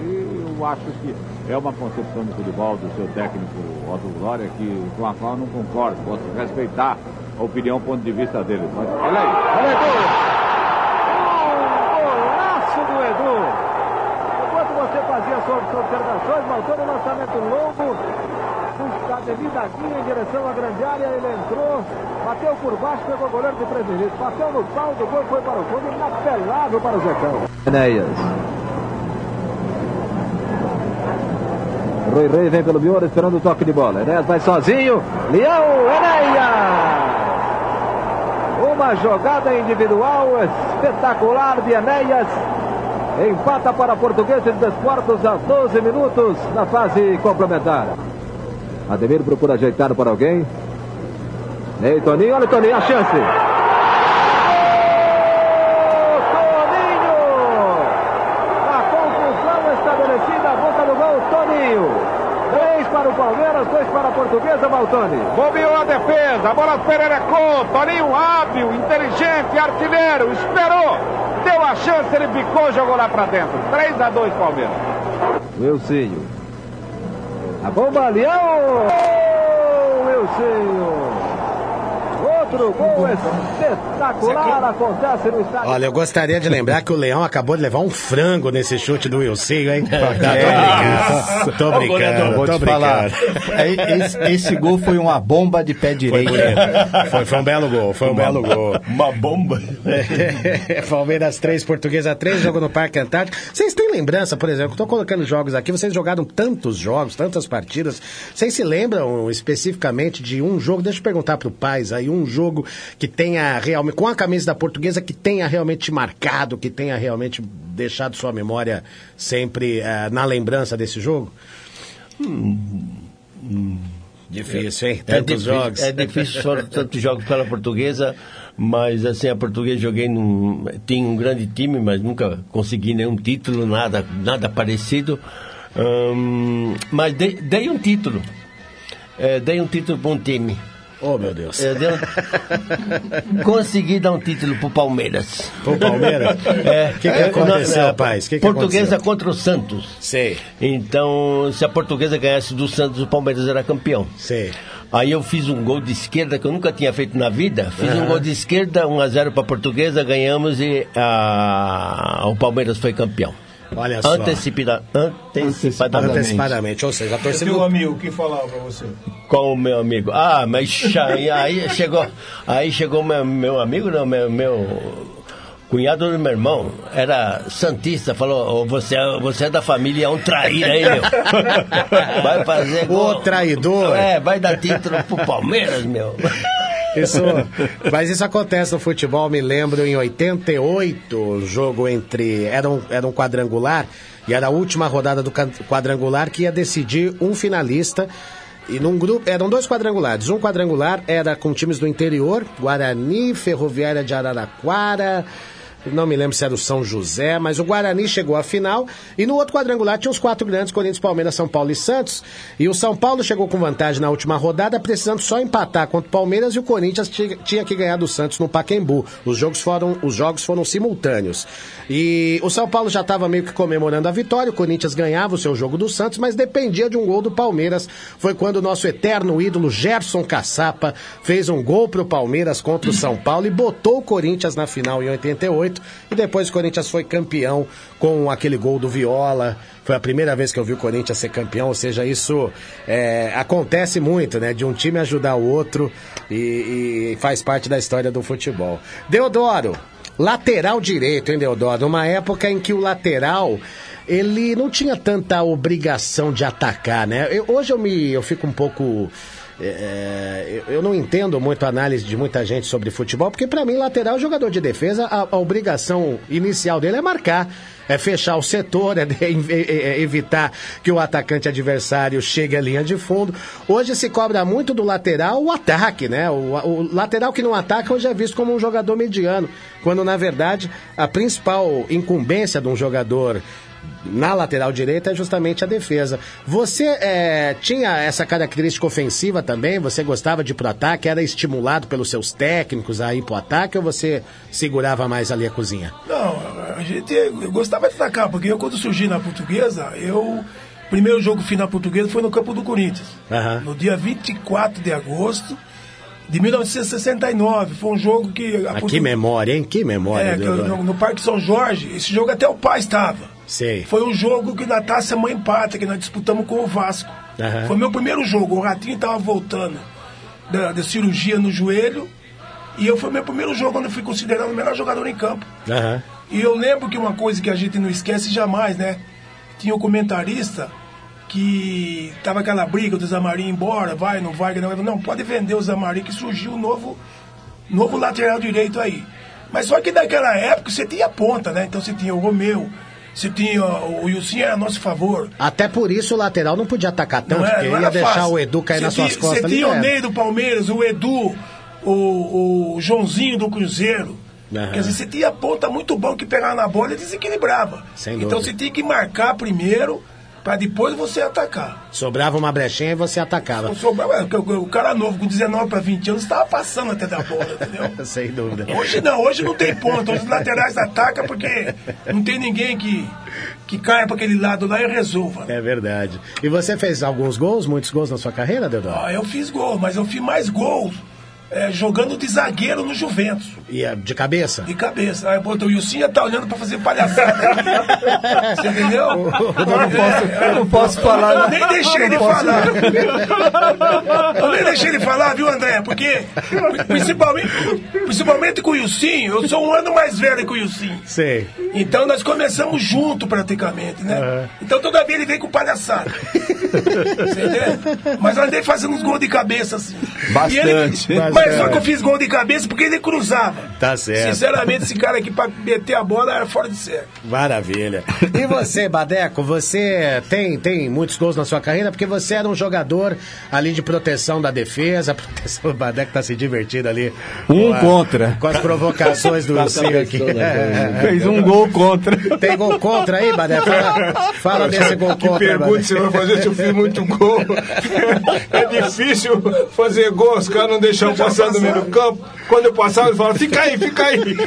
Eu acho que é uma concepção de futebol do seu técnico Otto Glória que qual eu não concordo. Posso respeitar a opinião, o ponto de vista deles. Mas olha aí, Olha Edu! Um golaço do Edu! Enquanto você fazia suas observações, Maltoni, um lançamento longo, busca devidadinho em direção à grande área, ele entrou, bateu por baixo, pegou o goleiro de prevenido, bateu no pau do gol, foi para o fundo, inapelável para o Zecão. Enéas. Rui Rei vem pelo miolo esperando o toque de bola. Enéas vai sozinho. Leão, Enéas! Uma jogada individual espetacular de Enéas. Empata para a Portuguesa de Desportos aos 12 minutos na fase complementar. Ademir procura ajeitar para alguém. Ei, Toninho, olha Toninho, a chance. A a Palmeiras, dois para a Portuguesa, Maltoni. Bobeou a defesa, a bola pererecou, Toninho hábil, inteligente, artilheiro, esperou, deu a chance, ele picou, jogou lá pra dentro. 3 a 2 Palmeiras. Wilsinho. A bomba, Leão! Gol, Wilsinho! Outro gol espetacular acontece no estádio. Olha, eu gostaria de lembrar que o Leão acabou de levar um frango nesse chute do Wilsinho, hein? É, tô brincando, tô brincando, Vou te falar. É, Esse, esse gol foi uma bomba de pé Foi, direito. bonito. foi, foi um belo gol, foi um belo gol. Uma bomba. Palmeiras 3, Portuguesa 3, jogo no Parque Antártico. Vocês têm lembrança, por exemplo, eu tô colocando jogos aqui, vocês jogaram tantos jogos, tantas partidas. Vocês se lembram especificamente de um jogo? Deixa eu perguntar pro Paz aí, um jogo que tenha realmente, com a camisa da Portuguesa, que tenha realmente marcado, que tenha realmente deixado sua memória sempre eh, na lembrança desse jogo? Difícil, hein? É Tantos difícil, jogos. É difícil, foram tantos jogos pela portuguesa, mas assim, a portuguesa joguei num. Tinha um grande time, mas nunca consegui nenhum título, nada, nada parecido. Hum, mas dei, dei um título. É, dei um título para um time. Oh, meu Deus. É, um- Consegui dar um título pro Palmeiras. Pro Palmeiras? É. O que que aconteceu, não, rapaz? Que que portuguesa aconteceu? contra o Santos. Sei. Então, se a portuguesa ganhasse do Santos, o Palmeiras era campeão. Sei. Aí eu fiz um gol de esquerda que eu nunca tinha feito na vida. Fiz um Aham. gol de esquerda, 1 a 0 para portuguesa, ganhamos e ah, o Palmeiras foi campeão. Olha só. Antecipida, antecipadamente. Antecipadamente, ou seja, a E torcida. teu amigo, o que falava pra você? Com o meu amigo. Ah, mas aí, aí chegou, aí chegou meu, meu amigo, não, meu, meu cunhado do meu irmão, era santista, falou, "Ô, você, é- você é da família, é um traíra aí, meu. Vai fazer Ô, traidor. É, vai dar título pro Palmeiras, meu. Isso, mas isso acontece no futebol, me lembro em 88, o jogo entre. Era um, era um quadrangular, e era a última rodada do quadrangular que ia decidir um finalista. E num grupo, eram dois quadrangulares. Um quadrangular era com times do interior, Guarani, Ferroviária de Araraquara, não me lembro se era o São José, mas o Guarani chegou à final. E no outro quadrangular tinha os quatro grandes, Corinthians, Palmeiras, São Paulo e Santos. E o São Paulo chegou com vantagem na última rodada, precisando só empatar contra o Palmeiras e o Corinthians tinha, que ganhar do Santos no Pacaembu. Os jogos foram, os jogos foram simultâneos. E o São Paulo já estava meio que comemorando a vitória, o Corinthians ganhava o seu jogo do Santos, mas dependia de um gol do Palmeiras. Foi quando o nosso eterno ídolo Gerson Caçapa fez um gol pro Palmeiras contra o São Paulo e botou o Corinthians na final em 88. E depois o Corinthians foi campeão com aquele gol do Viola. Foi a primeira vez que eu vi o Corinthians ser campeão, ou seja, isso é, acontece muito, né? De um time ajudar o outro e, e faz parte da história do futebol. Deodoro, lateral direito, hein, Deodoro? Uma época em que o lateral ele não tinha tanta obrigação de atacar, né? Eu- hoje eu me eu fico um pouco é, eu eu não entendo muito a análise de muita gente sobre futebol, porque pra mim lateral é jogador de defesa, a, a obrigação inicial dele é marcar, é fechar o setor, é, é- é evitar que o atacante adversário chegue à linha de fundo. Hoje se cobra muito do lateral o ataque, né? O, o lateral que não ataca hoje é visto como um jogador mediano, quando na verdade a principal incumbência de um jogador na lateral direita é justamente a defesa. Você é, tinha essa característica ofensiva também? Você gostava de ir pro ataque? Era estimulado pelos seus técnicos a ir pro ataque ou você segurava mais ali a cozinha? Não, a gente eu gostava de atacar, porque eu quando surgi na portuguesa, eu. Primeiro jogo na portuguesa foi no campo do Corinthians. Aham. No dia 24 de agosto de 1969. Foi um jogo que. Ah, que memória, hein? Que memória. É, que eu- no, no Parque São Jorge, esse jogo até o pai estava. Sei. Foi um jogo que na taça Mãe Pátria, que nós disputamos com o Vasco. Aham. Foi meu primeiro jogo. O Ratinho estava voltando da, da cirurgia no joelho. E eu foi meu primeiro jogo onde eu fui considerado o melhor jogador em campo. Aham. E eu lembro que uma coisa que a gente não esquece jamais, né? Tinha o comentarista que tava aquela briga do Zamarim embora, vai, não vai, não vai. Não, pode vender o Zamarim que surgiu um novo, novo lateral direito aí. Mas só que naquela época você tinha ponta, né? Então você tinha o Romeu, você tinha o o Wilson era a nosso favor. Até por isso o lateral não podia atacar tanto, Não, é, porque não ia era deixar fácil. o Edu cair nas suas costas. Você tinha o era. Ney do Palmeiras, o Edu, o, o Joãozinho do Cruzeiro. Aham. Quer dizer, você tinha ponta muito bom que pegava na bola e desequilibrava. Sem então dúvida. você tinha que marcar primeiro para depois você atacar. Sobrava uma brechinha e você atacava. O, sobrava- o- o cara novo com 19 para 20 anos estava passando até da bola, entendeu? Sem dúvida. Hoje não, hoje não tem ponta. Os laterais atacam porque não tem ninguém que, que caia para aquele lado lá e resolva. É verdade. E você fez alguns gols, muitos gols na sua carreira, Deodoro? Ah, eu fiz gol, mas eu fiz mais gols é, jogando de zagueiro no Juventus. E é de cabeça? De cabeça. Aí, pô, o Wilson ia tá olhando pra fazer palhaçada. Você entendeu? Eu não posso, eu não posso falar. Eu nem deixei ele falar. Eu nem deixei ele falar, viu, André? Porque, principalmente, principalmente com o Wilson, eu sou um ano mais velho que o Wilson. Sei. Então nós começamos junto praticamente, né? Então toda vez ele vem com palhaçada. Você entende? Mas eu andei fazendo uns gols de cabeça assim. Bastante. E ele- mas Só que eu fiz gol de cabeça porque ele cruzava. Tá certo. Sinceramente, esse cara aqui pra meter a bola era fora de série. Maravilha. E você, Badeco, você tem, tem muitos gols na sua carreira porque você era um jogador ali de proteção da defesa. A proteção do Badeco tá se divertindo ali. Um com a- contra. Com as provocações do Lucinho aqui. Fez um gol contra. Tem gol contra aí, Badeco? Fala, fala desse gol Que contra. pergunta você vai fazer se eu fiz muito gol? É difícil fazer gol, os caras não deixam no meio do campo. Quando eu passava, eles falavam, fica aí, fica aí.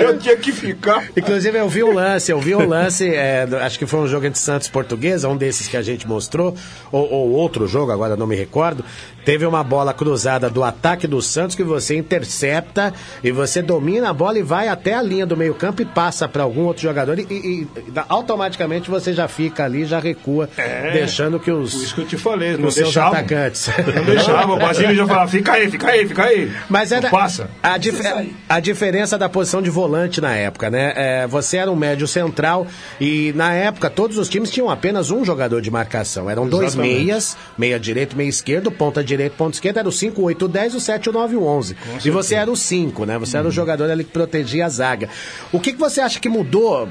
Eu tinha que ficar. Inclusive, eu vi um lance, eu vi um lance, é, acho que foi um jogo entre Santos e Portuguesa, um desses que a gente mostrou, ou, ou outro jogo, agora não me recordo. Teve uma bola cruzada do ataque do Santos que você intercepta e você domina a bola e vai até a linha do meio-campo e passa para algum outro jogador e, e- e automaticamente você já fica ali, já recua, É. deixando que os, isso que eu te falei, não os seus deixava. atacantes. Não deixava, o Basílio já falava, fica aí, fica aí, fica aí. Mas era Não passa. A, dif- a diferença da posição de volante na época, né? É, você era um médio central e na época todos os times tinham apenas um jogador de marcação. Eram dois Exatamente. meias, meia direito, meia esquerdo, ponta direito, ponta esquerda, era o 5, 8, 10, o 7, o 9 e o 11. E você era o 5, né? Você era o jogador ali que protegia a zaga. O que, que você acha que mudou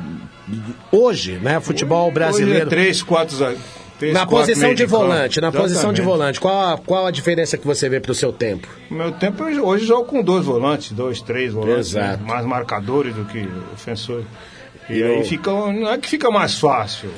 hoje, né? Futebol Hoje é brasileiro. três, quatro zagueiros. Três, Na quatro posição de volante, na posição de volante, qual a, qual a diferença que você vê pro seu tempo? Meu tempo, eu hoje jogo com dois volantes, dois, três volantes. Né? Mais marcadores do que ofensores. E Eu- aí fica, não é que fica mais fácil.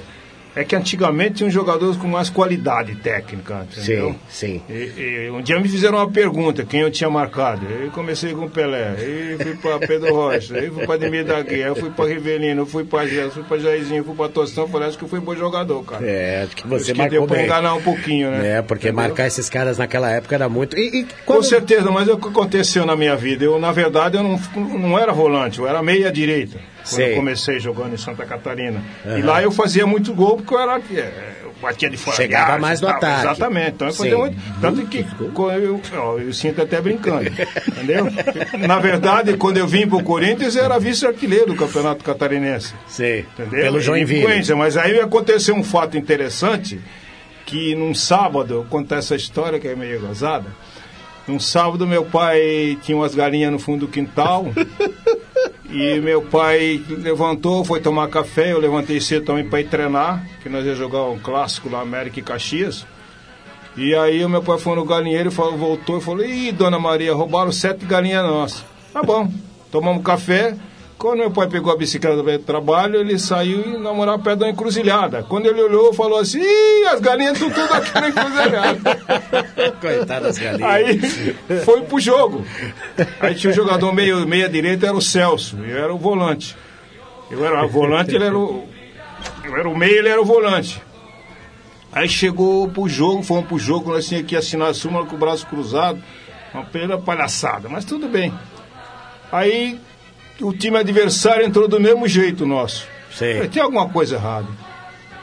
É que antigamente tinham jogadores com mais qualidade técnica, entendeu? Sim, sim. E, e um dia me fizeram uma pergunta, quem eu tinha marcado. Eu comecei com o Pelé, aí fui para Pedro Rocha, aí fui para Ademir da Guia, aí fui para Rivelino, fui para Gerson, fui para Jairzinho, fui para Tostão, falei, acho que eu fui bom jogador, cara. É, acho que você Acho que marcou deu bem. enganar um pouquinho, né? É, porque Entendeu? marcar esses caras naquela época era muito. E, e Com quando- certeza, mas é o que aconteceu na minha vida. Eu, na verdade, eu não, não era volante, eu era meia direita. Quando Sei. eu comecei jogando em Santa Catarina. E Aham. lá eu fazia muito gol porque eu era. é, Eu batia de fora. Chegava área, mais no tal, ataque. Exatamente. Então eu fazia Sim. muito. Tanto que quando eu, ó, eu sinto até brincando. entendeu? Na verdade, quando eu vim pro Corinthians, eu era vice-artilheiro do Campeonato Catarinense. Sei. Entendeu? Pelo E Joinville. Mas aí aconteceu um fato interessante, que num sábado, eu contar essa história que é meio gozada, num sábado meu pai tinha umas galinhas no fundo do quintal, e meu pai levantou, foi tomar café, eu levantei cedo também para ir treinar, que nós ia jogar um clássico lá, América e Caxias. E aí o meu pai foi no galinheiro, falou, voltou e falou, ih, dona Maria, roubaram sete galinhas nossas. Tá bom, tomamos café. Quando meu pai pegou a bicicleta para trabalho, ele saiu e namorava perto da encruzilhada. Quando ele olhou, falou assim, ih, as galinhas estão tudo aqui na encruzilhada. Coitadas galinhas. Aí foi pro jogo. Aí tinha um jogador meio, meia direita, era o Celso, eu era o volante. Eu era o volante, ele era o. Eu era o meio, ele era o volante. Aí chegou pro jogo, fomos pro jogo, nós tínhamos que assinar a súmula com o braço cruzado. Uma pena palhaçada, mas tudo bem. Aí o time adversário entrou do mesmo jeito nosso. Sei. Tem alguma coisa errada.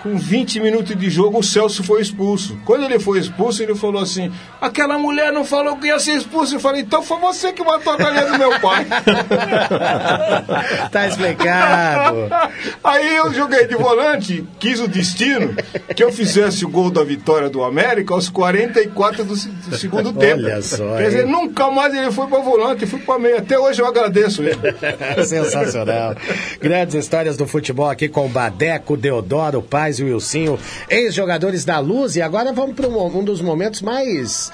Com 20 minutos de jogo, o Celso foi expulso. Quando ele foi expulso, ele falou assim: aquela mulher não falou que ia ser expulso. Eu falei, então foi você que matou a galinha do meu pai. tá explicado. Aí eu joguei de volante, quis o destino que eu fizesse o gol da vitória do América aos 44 do, do segundo tempo. Olha só, Quer dizer, hein? nunca mais ele foi para volante, fui para meio. Até hoje eu agradeço ele. Sensacional. Grandes histórias do futebol aqui com o Badeco, Deodoro, Paz e o Wilsinho, ex-jogadores da Luz. E agora vamos para um, um dos momentos mais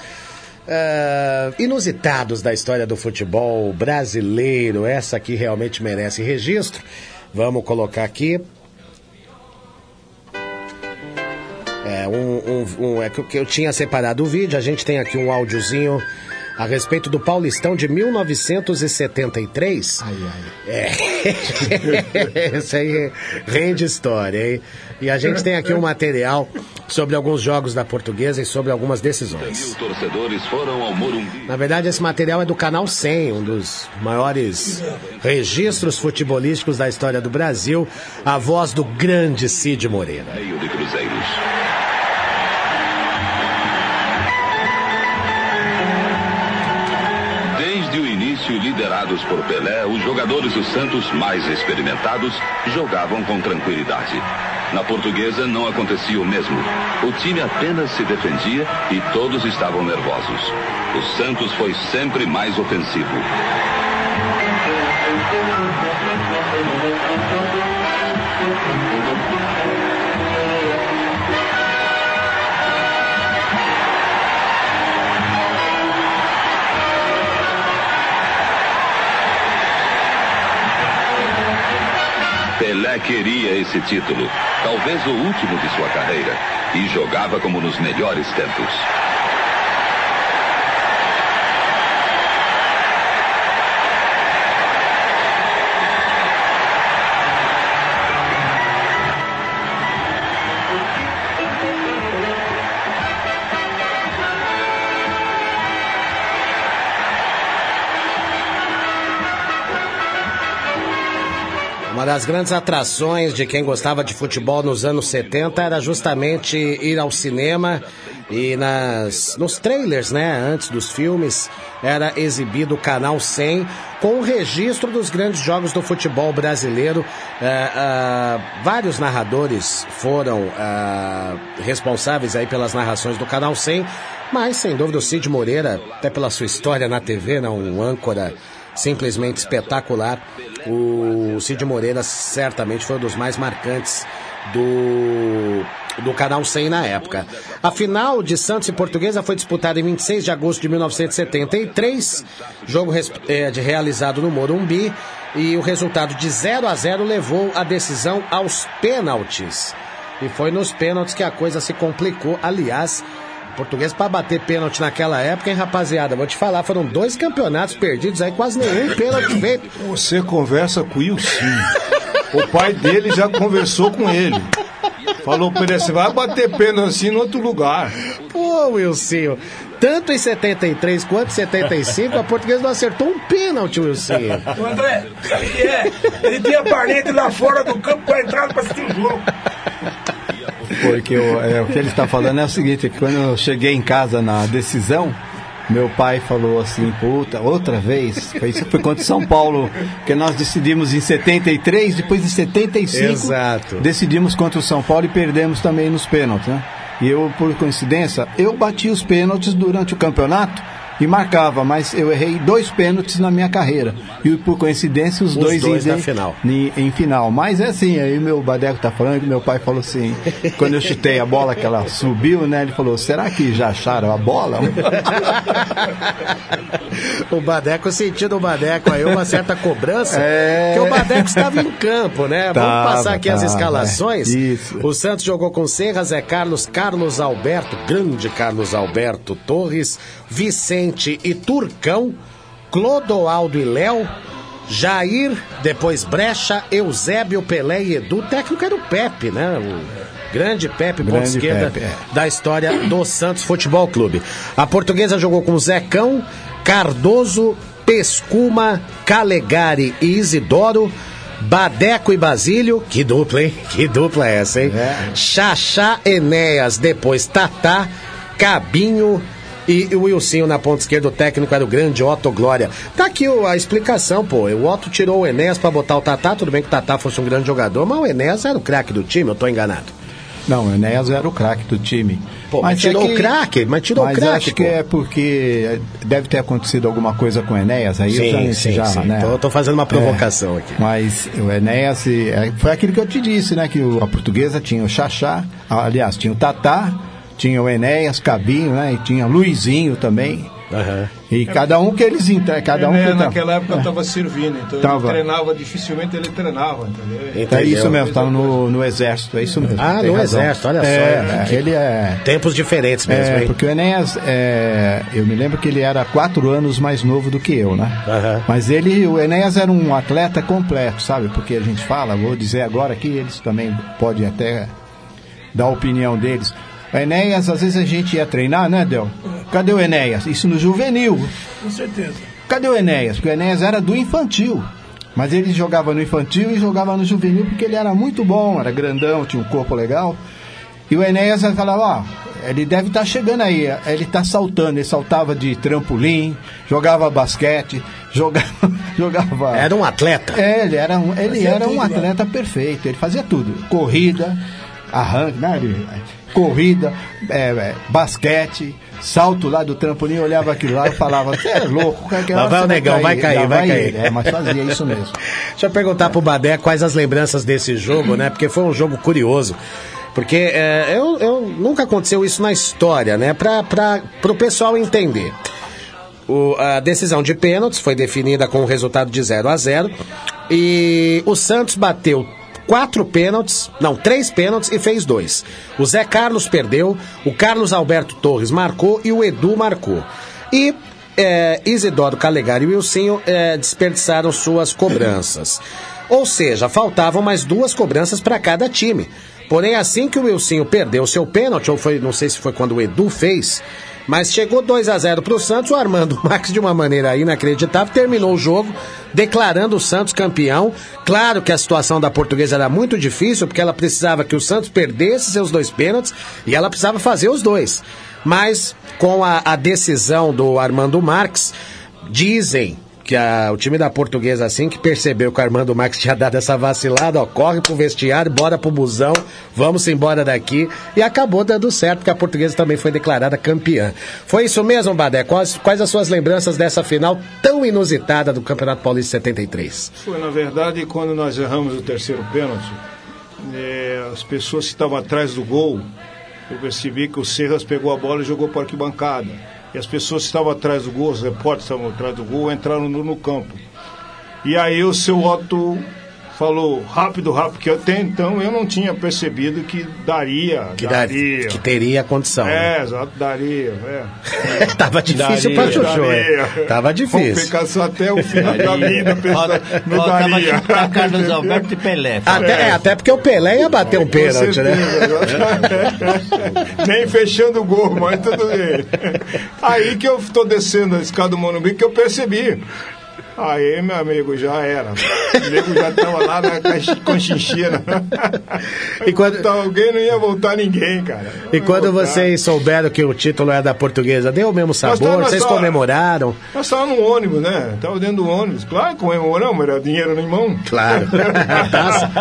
ah, inusitados da história do futebol brasileiro. Essa aqui realmente merece registro. Vamos colocar aqui. É, um, um- um- é que eu- que eu tinha separado o vídeo, a gente tem aqui um áudiozinho a respeito do Paulistão de 1973. Ai, ai. É. Isso aí rende história, hein? E a gente tem aqui um material sobre alguns jogos da portuguesa e sobre algumas decisões. Na verdade, esse material é do Canal 100, um dos maiores registros futebolísticos da história do Brasil. A voz do grande Cid Moreira. Desde o início, liderados por Pelé, os jogadores do Santos mais experimentados jogavam com tranquilidade. Na portuguesa não acontecia o mesmo. O time apenas se defendia e todos estavam nervosos. O Santos foi sempre mais ofensivo. Pelé queria esse título, talvez o último de sua carreira, e jogava como nos melhores tempos. Das grandes atrações de quem gostava de futebol nos anos 70 era justamente ir ao cinema e nas, nos trailers, né, antes dos filmes, era exibido o Canal 100 com o registro dos grandes jogos do futebol brasileiro. É, ah, vários narradores foram ah, responsáveis aí pelas narrações do Canal 100, mas sem dúvida o Cid Moreira, até pela sua história na TV, né, um âncora simplesmente espetacular. O Cid Moreira certamente foi um dos mais marcantes do do Canal 100 na época. A final de Santos e Portuguesa foi disputada em 26 de agosto de 1973, jogo eh, de- realizado no Morumbi, e o resultado de 0 a 0 levou a decisão aos pênaltis. E foi nos pênaltis que a coisa se complicou. Aliás, português para bater pênalti naquela época, hein, rapaziada? Vou te falar, foram dois campeonatos perdidos aí, quase nenhum pênalti feito. Você conversa com o Ilcinho. O pai dele já conversou com ele. Falou pra ele, você vai bater pênalti assim em outro lugar. Pô, Wilson, tanto em 73 quanto em 75, a portuguesa não acertou um pênalti, Wilson. O André, sabe o que é? Ele tinha parede lá fora do campo pra entrar pra assistir o jogo. Porque o, é, o que ele está falando é o seguinte, que quando eu cheguei em casa na decisão, meu pai falou assim, puta, outra vez, foi isso foi contra o São Paulo, que nós decidimos em 73, depois em 75, Exato. decidimos contra o São Paulo e perdemos também nos pênaltis, né? E eu, por coincidência, eu bati os pênaltis durante o campeonato e marcava, mas eu errei dois pênaltis na minha carreira. E por coincidência, os, Os dois, dois em, na final. Em, em final. Mas é assim, aí meu Badeco tá falando que meu pai falou assim, quando eu chutei a bola que ela subiu, né? Ele falou, será que já acharam a bola? o Badeco sentiu no Badeco aí uma certa cobrança, É. que o Badeco estava em campo, né? Vamos Tava, passar aqui as tava, escalações. é. Isso. O Santos jogou com Serra, Zé Carlos, Carlos Alberto, grande Carlos Alberto Torres, Vicente e Turcão, Clodoaldo e Léo, Jair, depois Brecha, Eusébio, Pelé e Edu. O técnico era o Pepe, né? O grande Pepe, ponta esquerda Pepe, é. da história do Santos Futebol Clube. A portuguesa jogou com Zecão, Cardoso, Pescuma, Calegari e Isidoro. Badeco e Basílio, que dupla, hein? Que dupla é essa, hein? Xaxá, Enéas, depois Tatá, Cabinho e o Wilsinho na ponta esquerda, o técnico era o grande Otto Glória. Tá aqui o- a explicação, pô. O Otto tirou o Enéas pra botar o Tatá, tudo bem que o Tatá fosse um grande jogador, mas o Enéas era o craque do time, eu tô enganado. Não, o Enéas era o craque do time. Pô, mas tirou o craque, mas tirou o mas craque, acho que pô. é porque deve ter acontecido alguma coisa com o Enéas, aí Sim, a gente sim, já, sim. né? Tô- tô fazendo uma provocação É, aqui. Mas o Enéas, é, foi aquilo que eu te disse, né? Que o- a portuguesa tinha o Xaxá, aliás, tinha o Tatá, tinha o Enéas, Cabinho, né? E tinha Luizinho também. E cada um que eles entre- cada um É, que naquela época eu estava servindo, então Tava. ele treinava, dificilmente ele treinava, entendeu? É isso mesmo, estava no, no exército, é isso mesmo. Ah, no razão. exército, olha só. É, Que- ele é. Tempos diferentes mesmo, É, hein? porque o Enéas, é, eu me lembro que ele era quatro anos mais novo do que eu, né? Mas ele, o Enéas era um atleta completo, sabe? Porque a gente fala, vou dizer agora que eles também podem até dar a opinião deles. O Enéas, às vezes a gente ia treinar, né, Del? Cadê o Enéas? Isso no juvenil. Com certeza. Cadê o Enéas? Porque o Enéas era do infantil. Mas ele jogava no infantil e jogava no juvenil porque ele era muito bom, era grandão, tinha um corpo legal. E o Enéas falava, ó, ele deve estar chegando aí, ele está saltando, ele saltava de trampolim, jogava basquete, jogava. jogava... Era um atleta. É, ele era um, ele Fazia era tudo, um atleta perfeito, ele fazia tudo. Corrida, arranque, né? corrida, é, é, basquete, salto lá do trampolim, olhava aquilo lá e falava, você é louco, qualquer Lá hora vai o negão, vai cair, Lá vai cair. ele. É, mas fazia isso mesmo. Deixa eu perguntar pro Badé quais as lembranças desse jogo, né? Porque foi um jogo curioso. Porque é, eu, eu- nunca aconteceu isso na história, né? Pra, pra, pro pessoal entender. O- a decisão de pênaltis foi definida com o resultado de 0 a 0 E o Santos bateu quatro pênaltis, não, três pênaltis e fez dois. O Zé Carlos perdeu, o Carlos Alberto Torres marcou e o Edu marcou. E é, Isidoro Calegari e Wilsinho é, desperdiçaram suas cobranças. Ou seja, faltavam mais duas cobranças para cada time. Porém, assim que o Wilsinho perdeu seu pênalti, ou foi, não sei se foi quando o Edu fez, mas chegou 2 a 0 para o Santos, o Armando Max, de uma maneira inacreditável, terminou o jogo declarando o Santos campeão. Claro que a situação da portuguesa era muito difícil, porque ela precisava que o Santos perdesse seus dois pênaltis e ela precisava fazer os dois. Mas com a, a decisão do Armando Marques, dizem que a- o time da portuguesa, assim que percebeu que o Armando Marques tinha dado essa vacilada, ó, corre pro vestiário, bora pro busão, vamos embora daqui. E acabou dando certo, porque a portuguesa também foi declarada campeã. Foi isso mesmo, Badé? Quais, quais as suas lembranças dessa final tão inusitada do Campeonato Paulista 73? Foi, na verdade, quando nós erramos o terceiro pênalti, é, as pessoas que estavam atrás do gol, eu percebi que o Serras pegou a bola e jogou para arquibancada. E as pessoas que estavam atrás do gol, os repórteres que estavam atrás do gol, entraram no, no campo. E aí o seu Otto falou rápido, rápido, que até então eu não tinha percebido que daria. Que, dar- daria. que teria condição. né? É, exato, daria. É. Tava difícil Daria, pra Chuchu, daria. é. Tava difícil. Só até o final da vida pensando, daria. chutar Carlos Alberto e Pelé. Até, é, até porque o Pelé ia bater um pênalti, né? Nem fechando o gol, mas tudo bem. Aí que eu tô descendo a escada do Monumbi que eu percebi. Aí, meu amigo, já era. O nego já tava lá na conchinchina. E quando- Então, alguém não ia voltar ninguém, cara. E quando vocês souberam que o título é da portuguesa, deu o mesmo sabor? tava Vocês comemoraram? Nós estávamos no ônibus, né? Tava dentro do ônibus. Claro, comemoramos, era dinheiro em mão. Claro. Na taça.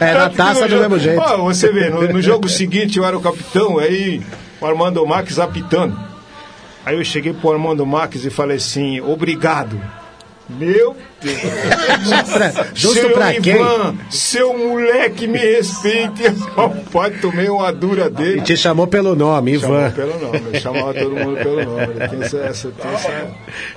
Na taça do mesmo jeito. Ó, você vê, no, no jogo seguinte eu era o capitão, aí o Armando Marques apitando. Aí eu cheguei pro Armando Marques e falei assim, obrigado. Meu Deus. Pra- justo seu pra quem? Ivan, seu moleque me respeite. Rapaz, tomei uma dura E dele. te chamou pelo nome, Ivan. pelo nome, eu chamava todo mundo pelo nome. Tem essa, essa, tem essa,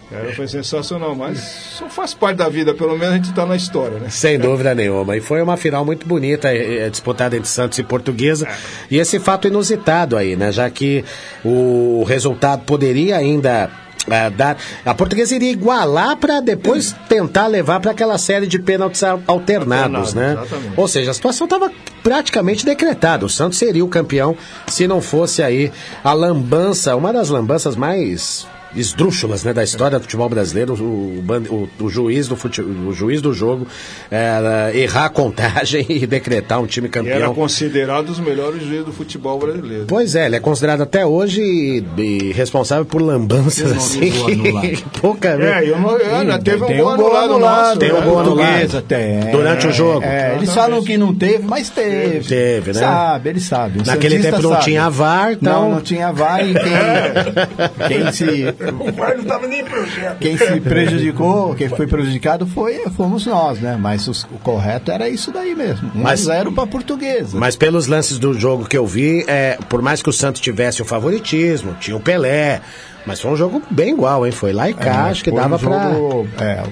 cara, foi sensacional, mas só faz parte da vida, pelo menos a gente tá na história, né? Sem dúvida nenhuma. E foi uma final muito bonita, eh, eh, disputada entre Santos e Portuguesa. E esse fato inusitado aí, né? Já que o resultado poderia ainda. Eh, dar, a portuguesa iria igualar para depois tentar levar para aquela série de pênaltis al- alternados, Alternados, né? exatamente. Ou seja, a situação estava praticamente decretada. O Santos seria o campeão se não fosse aí a lambança, uma das lambanças mais esdrúxulas né, da história do futebol brasileiro, o, o- o juiz, do fute- o juiz do jogo era errar a contagem e decretar um time E era campeão. considerado os melhores juízes do futebol brasileiro. Pois é, ele é considerado até hoje e, e responsável por lambanças não assim. anulado. Pouca É, eu não, eu, Sim, teve um gol anulado nosso. Tem um né? gol anulado. Portuguesa tem. Durante o jogo. É, eles falam que não teve, mas teve. Teve, né? Sabe, eles sabem. O Naquele tempo não sabe. tinha VAR, então- Não, não tinha VAR e quem, quem se O não estava nem em projeto. quem se prejudicou, quem foi prejudicado foi, fomos nós, né? Mas os- o correto era isso daí mesmo. 1 Mas- 0 para portuguesa. Mas pelos lances do jogo que eu vi, é, por mais que o Santos tivesse o favoritismo, tinha o Pelé, mas foi um jogo bem igual, hein? Foi lá e cá, acho que É, dava um pra. jogo, é,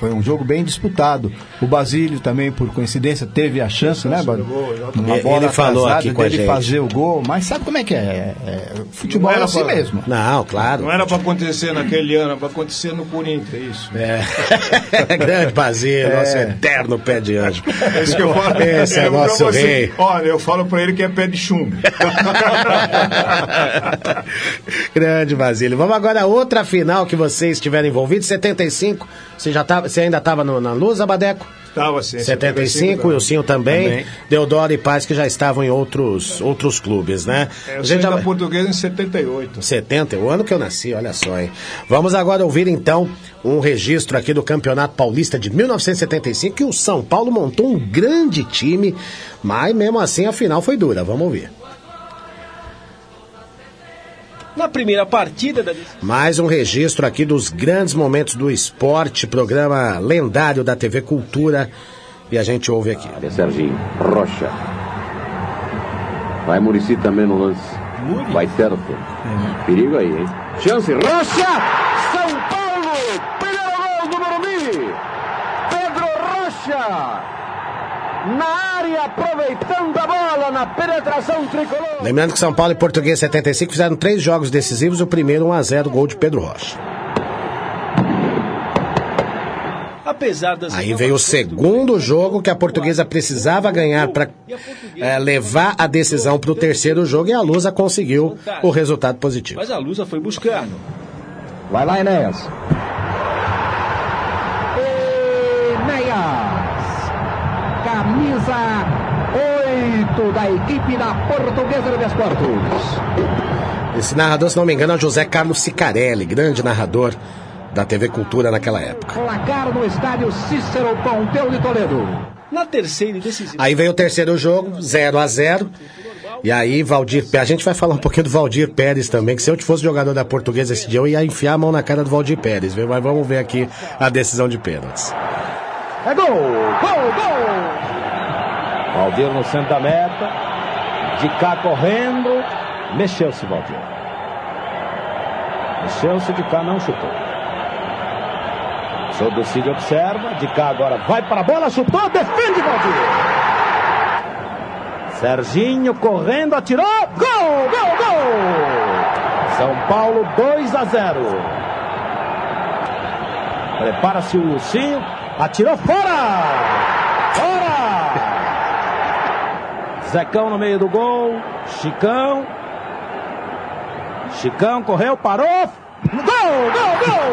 foi um jogo bem disputado. O Basílio também, por coincidência, teve a chance, né, Basílio? Uma Ele- bola ele falou atrasada aqui com a gente. fazer o gol, mas sabe como é que é? É, futebol Não é era assim pra- mesmo. Não, claro. Não era pra acontecer naquele ano, era pra acontecer no Corinthians, é isso. É. Grande Basílio, É. nosso eterno pé de anjo. É isso que eu falo. Esse é Eu- pra nosso você- rei. Olha, eu falo pra ele que é pé de chumbo. Grande Basílio. Vamos agora a outra final que vocês estiveram envolvidos, 75. Você, já tava, você ainda estava na luz, Abadeco? Tava assim. 75, o Wilsinho também, Também. Deodoro e Paz que já estavam em outros, outros clubes, né? É, eu A gente já portuguesa em 78. 70, o ano que eu nasci, olha só, hein? Vamos agora ouvir então um registro aqui do Campeonato Paulista de 1975 que o São Paulo montou um grande time, mas mesmo assim a final foi dura. Vamos ouvir. Na primeira partida da Mais um registro aqui dos grandes momentos do esporte, programa lendário da TV Cultura. E a gente ouve aqui. Olha, Serginho. Rocha. Vai Murici também no lance. Vai certo. Perigo aí, hein? Chance. Rocha! São Paulo! Primeiro gol do Morumbi! Pedro Rocha! Na área, aproveitando a bola na penetração tricolor. Lembrando que São Paulo e Português 75 fizeram três jogos decisivos, o primeiro 1 a 0 gol de Pedro Rocha. apesar das Aí veio o segundo jogo que a portuguesa precisava ganhar para levar a decisão para o terceiro jogo e a Lusa conseguiu o resultado positivo. Mas a Lusa foi buscar. Vai lá, Enéas. Enéas. Camisa 8 da equipe da Portuguesa de Desportos. Esse narrador, se não me engano, é o José Carlos Sicarelli, grande narrador da TV Cultura naquela época. Placar no estádio Cícero Pompeu de Toledo. Na terceira e decisiva. Aí veio o terceiro jogo, 0 a 0 E aí, Valdir, a gente vai falar um pouquinho do Valdir Pérez também, que se eu fosse jogador da portuguesa esse dia, eu ia enfiar a mão na cara do Valdir Pérez? Mas vamos ver aqui a decisão de pênaltis. É gol! Gol! Gol! Valdir no centro da meta. De cá correndo. Mexeu-se, Valdir. Mexeu-se de cá, não chutou. Sob o Cid observa. De cá agora vai para a bola, chutou, defende Valdir. Serginho correndo, atirou. Gol, gol, gol! São Paulo 2 a 0. Prepara-se o Ursinho. Atirou! Fora! Zecão no meio do gol. Chicão. Chicão correu, parou. Gol, gol, gol!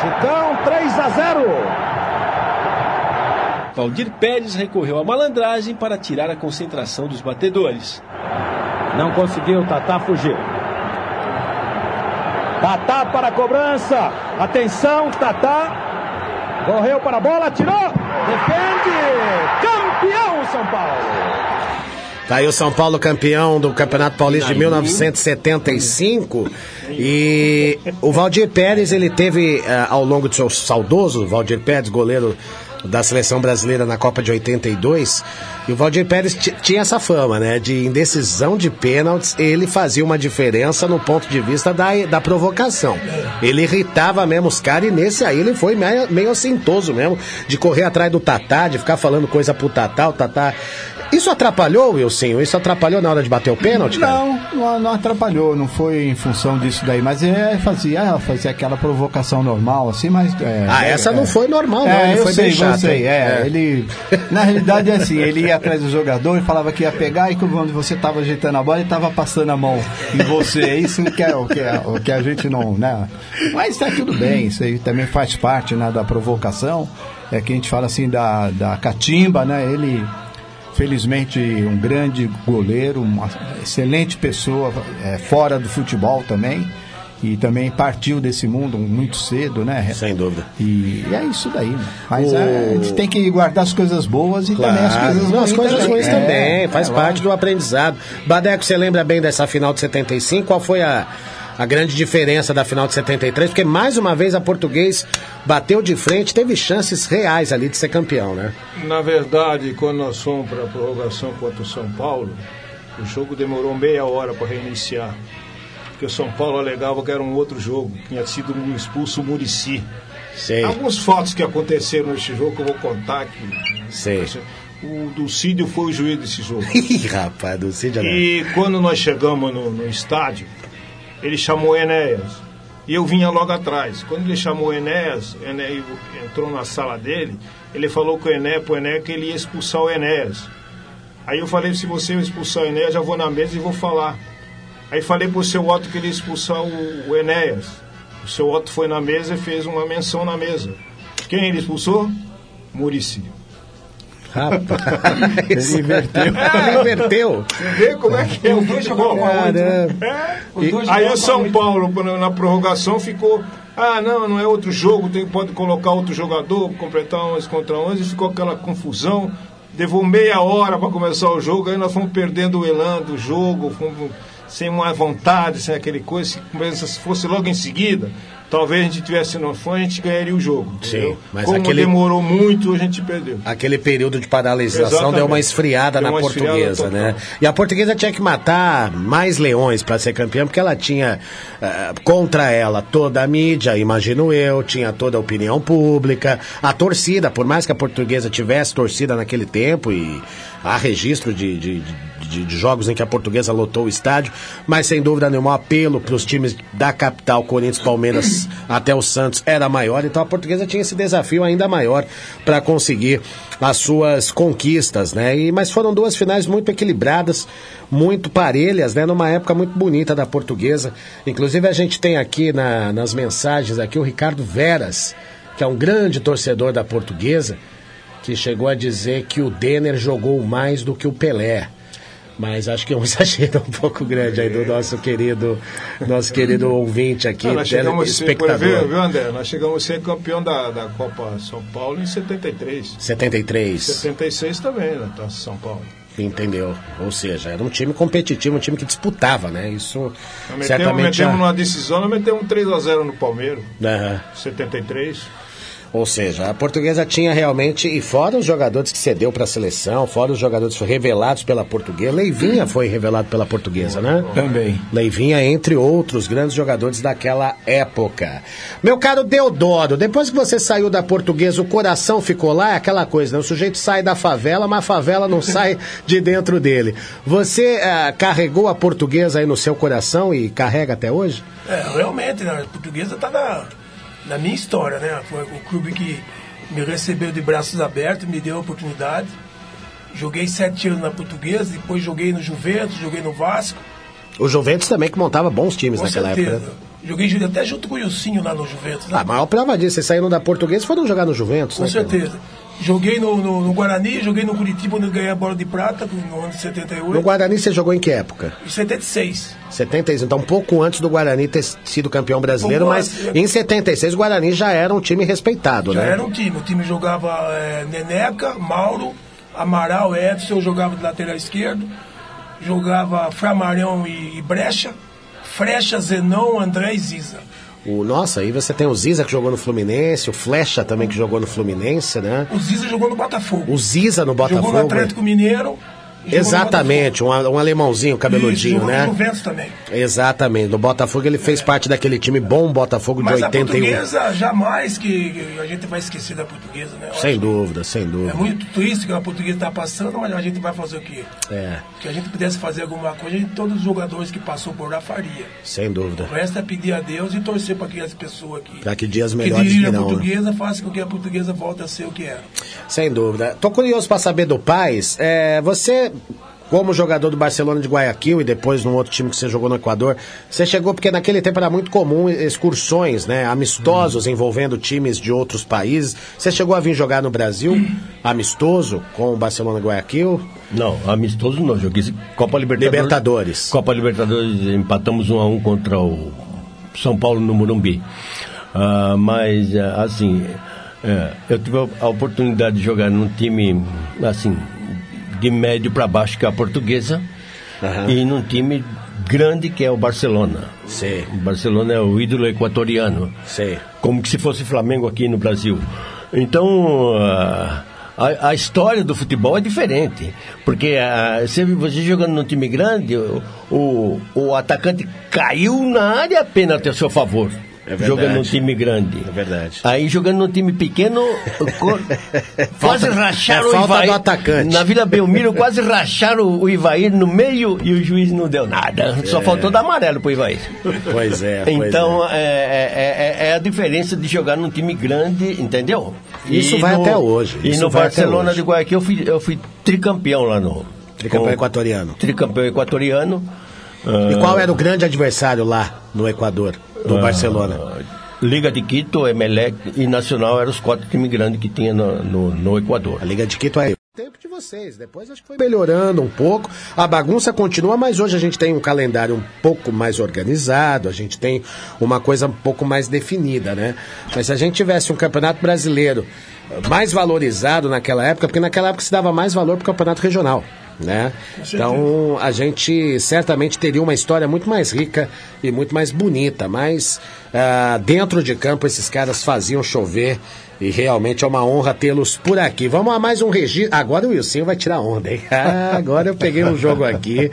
Chicão 3 a 0. Valdir Pérez recorreu à malandragem para tirar a concentração dos batedores. Não conseguiu, Tatá fugiu. Tatá para a cobrança. Atenção, Tatá. Correu para a bola, atirou. Defende. Campeão São Paulo. Tá aí o São Paulo campeão do Campeonato Paulista de 1975 e o Valdir Pérez ele teve eh, ao longo do seu saudoso Valdir Pérez goleiro da seleção brasileira na Copa de 82 e o Valdir Pérez ti- tinha essa fama né de indecisão de pênaltis ele fazia uma diferença no ponto de vista da, da provocação ele irritava mesmo os caras e nesse aí ele foi meio, meio assintoso mesmo de correr atrás do Tatá de ficar falando coisa pro Tatá o Tatá isso atrapalhou, Wilson? Isso atrapalhou na hora de bater o pênalti? Não, não, não atrapalhou, não foi em função disso daí, mas é, fazia, fazia aquela provocação normal, assim, mas. é, Ah, é, essa é. não foi normal, não. É, ele eu foi sei, bem chato. sei, hein? é, ele. Na realidade é assim, ele ia atrás do jogador e falava que ia pegar e quando você estava ajeitando a bola, ele estava passando a mão em você. É Isso que é o que, é, o que a gente não. Né? Mas tá tudo bem, isso aí também faz parte né, da provocação. É que a gente fala assim da, da catimba, né? Ele felizmente um grande goleiro, uma excelente pessoa é, fora do futebol também e também partiu desse mundo muito cedo, né? Sem dúvida. E é isso daí. Né? Mas O- é, a gente tem que guardar as coisas boas e também as coisas Não, ruins. as coisas ruins É, também, faz é, parte do aprendizado. Badeco, você lembra bem dessa final de 75? Qual foi a, a grande diferença da final de 73? Porque mais uma vez a português bateu de frente, teve chances reais ali de ser campeão, né? Na verdade, quando nós fomos para a prorrogação contra o São Paulo, o jogo demorou meia hora para reiniciar. Porque o São Paulo alegava que era um outro jogo, que tinha sido expulso o Murici. Alguns fatos que aconteceram neste jogo que eu vou contar. Sei. O Dulcídio foi o juiz desse jogo. Ih, rapaz, do Cid E quando nós chegamos no, no estádio, ele chamou o Enéas. E eu vinha logo atrás. Quando ele chamou o Enéas, Enéas entrou na sala dele, ele falou com o Enéas, pro Enéas que ele ia expulsar o Enéas. Aí eu falei, se você expulsar o Enéas, já vou na mesa e vou falar. Aí falei pro seu Otto que ele ia expulsar o, o Enéas. O seu Otto foi na mesa e fez uma menção na mesa. Quem ele expulsou? Murici. Rapaz, ele inverteu. Ele inverteu. Você vê como é que é o futebol? Caramba. É. E- aí o São. Paulo, na prorrogação, ficou. Ah, não, não é outro jogo, tem, pode colocar outro jogador, completar 11 contra 11, e ficou aquela confusão. Levou meia hora para começar o jogo, aí nós fomos perdendo o elan do jogo, fomos sem uma vontade, sem aquele coisa. Se se fosse logo em seguida, talvez a gente tivesse no fã, a gente ganharia o jogo. entendeu? mas Como aquele- demorou muito, a gente perdeu. Aquele período de paralisação Exatamente. deu uma esfriada Deu na uma esfriada portuguesa, total. né? E a portuguesa tinha que matar mais leões para ser campeã, porque ela tinha eh, contra ela toda a mídia, imagino eu, tinha toda a opinião pública, a torcida, por mais que a portuguesa tivesse torcida naquele tempo e há registro de, de, de- de jogos em que a portuguesa lotou o estádio, mas sem dúvida nenhuma o apelo para os times da capital, Corinthians, Palmeiras até o Santos era maior, então a portuguesa tinha esse desafio ainda maior para conseguir as suas conquistas, né? E, mas foram duas finais muito equilibradas, muito parelhas, né? Numa época muito bonita da portuguesa. Inclusive a gente tem aqui na- nas mensagens aqui o Ricardo Veras, que é um grande torcedor da portuguesa, que chegou a dizer que o Denner jogou mais do que o Pelé. Mas acho que é um exagero um pouco grande aí do nosso querido, nosso querido ouvinte aqui, Ah, nós chegamos a ser, espectador. exemplo, viu, André? Nós chegamos a ser campeão da, da Copa São Paulo em 73. 73. 76 também, na Taça São Paulo. Entendeu? Ou seja, era um time competitivo, um time que disputava, né? Isso Nós metemos, certamente. metemos numa decisão, nós metemos 3x0 no Palmeiras, Aham. 73. Ou seja, a portuguesa tinha realmente, e fora os jogadores que cedeu para a seleção, fora os jogadores revelados pela portuguesa, Leivinha foi revelado pela portuguesa, né? Também. Leivinha, entre outros grandes jogadores daquela época. Meu caro Deodoro, depois que você saiu da portuguesa, o coração ficou lá, é aquela coisa, né? O sujeito sai da favela, mas a favela não sai de dentro dele. Você ah, carregou a portuguesa aí no seu coração e carrega até hoje? É, realmente, né? a portuguesa tá na, na minha história, né? Foi o clube que me recebeu de braços abertos, me deu a oportunidade. Joguei sete anos na portuguesa, depois joguei no Juventus, joguei no Vasco. O Juventus também que montava bons times Com naquela certeza. época. né? Joguei até junto com o Ilcinho lá no Juventus. Né? A maior prova disso, vocês saíram da portuguesa e foram jogar no Juventus, Com né? cara? Joguei no, no, no Guarani, joguei no Curitiba, onde ganhei a bola de prata no ano de 78. No Guarani você jogou em que época? Em 76. 76, então um pouco antes do Guarani ter sido campeão brasileiro, Pouco mas antes, em 76 o Guarani já era um time respeitado, Já né? era um time. O time jogava é, Neneca, Mauro, Amaral, Edson, eu jogava de lateral esquerdo. Jogava Framarão e, e Brecha. Frecha, Zenon, André e Ziza. O, nossa, aí você tem o Ziza que jogou no Fluminense, o Flecha também que jogou no Fluminense, né? O Ziza jogou no Botafogo. O Ziza no Botafogo. Jogou no Atlético Mineiro. Exatamente, um, um alemãozinho cabeludinho, Isso, né? Juventus também. Exatamente, no Botafogo ele fez parte daquele time bom Botafogo de Mas a 81. portuguesa, jamais que que a gente vai esquecer da portuguesa, né? Eu Sem dúvida, sem que dúvida. É muito triste que a portuguesa está passando, mas a gente vai fazer o quê? É, Que a gente pudesse fazer alguma coisa, a gente, todos os jogadores que passou por lá faria. sem dúvida. O resto é pedir a Deus e torcer para que as pessoas que, Pra que dias que melhores dirigem a né? portuguesa façam com que a portuguesa volte a ser o que era. Sem dúvida. Tô curioso para saber do Paz. É, você, como jogador do Barcelona de Guayaquil e depois num outro time que você jogou no Equador, você chegou porque naquele tempo era muito comum excursões, né? Amistosos envolvendo times de outros países. Você chegou a vir jogar no Brasil, amistoso, com o Barcelona de Guayaquil? Não, amistoso não. Joguei Copa Libertadores. Libertadores. Copa Libertadores empatamos um a um contra o São Paulo no Morumbi. Ah, mas, ah, assim, é, eu tive a oportunidade de jogar num time, assim, de médio para baixo, que é a portuguesa, e num time grande, que é o Barcelona. Sim. O Barcelona é o ídolo equatoriano. Sim. Como que se fosse Flamengo aqui no Brasil. Então, ah, a, a história do futebol é diferente. Porque ah, você, você jogando num time grande, o, o, o atacante caiu na área apenas a seu favor. É jogando num time grande. É verdade. Aí jogando num time pequeno, quase racharam é o Ivair. do atacante. Na Vila Belmiro quase racharam o Ivair no meio e o juiz não deu nada. Só É. faltou dar amarelo pro Ivair. Pois é. pois Então, é. É, é- é a diferença de jogar num time grande, entendeu? Isso vai até hoje, E isso no Barcelona de Guayaquil eu fui, eu fui tricampeão lá no. Tricampeão com- equatoriano. Tricampeão equatoriano. E qual era o grande adversário lá no Equador, do ah, Barcelona? Liga de Quito, Emelec e Nacional eram os quatro times grandes que tinha no, no, no Equador. A Liga de Quito é tempo de vocês. Depois acho que foi melhorando um pouco. A bagunça continua, mas hoje a gente tem um calendário um pouco mais organizado, a gente tem uma coisa um pouco mais definida, né? Mas se a gente tivesse um campeonato brasileiro mais valorizado naquela época, porque naquela época se dava mais valor para o campeonato regional. Né? Então a gente certamente teria uma história muito mais rica e muito mais bonita, mas ah, dentro de campo esses caras faziam chover e realmente é uma honra tê-los por aqui. Vamos a mais um registro. Agora o Wilson vai tirar onda, hein? Ah, agora eu peguei um jogo aqui.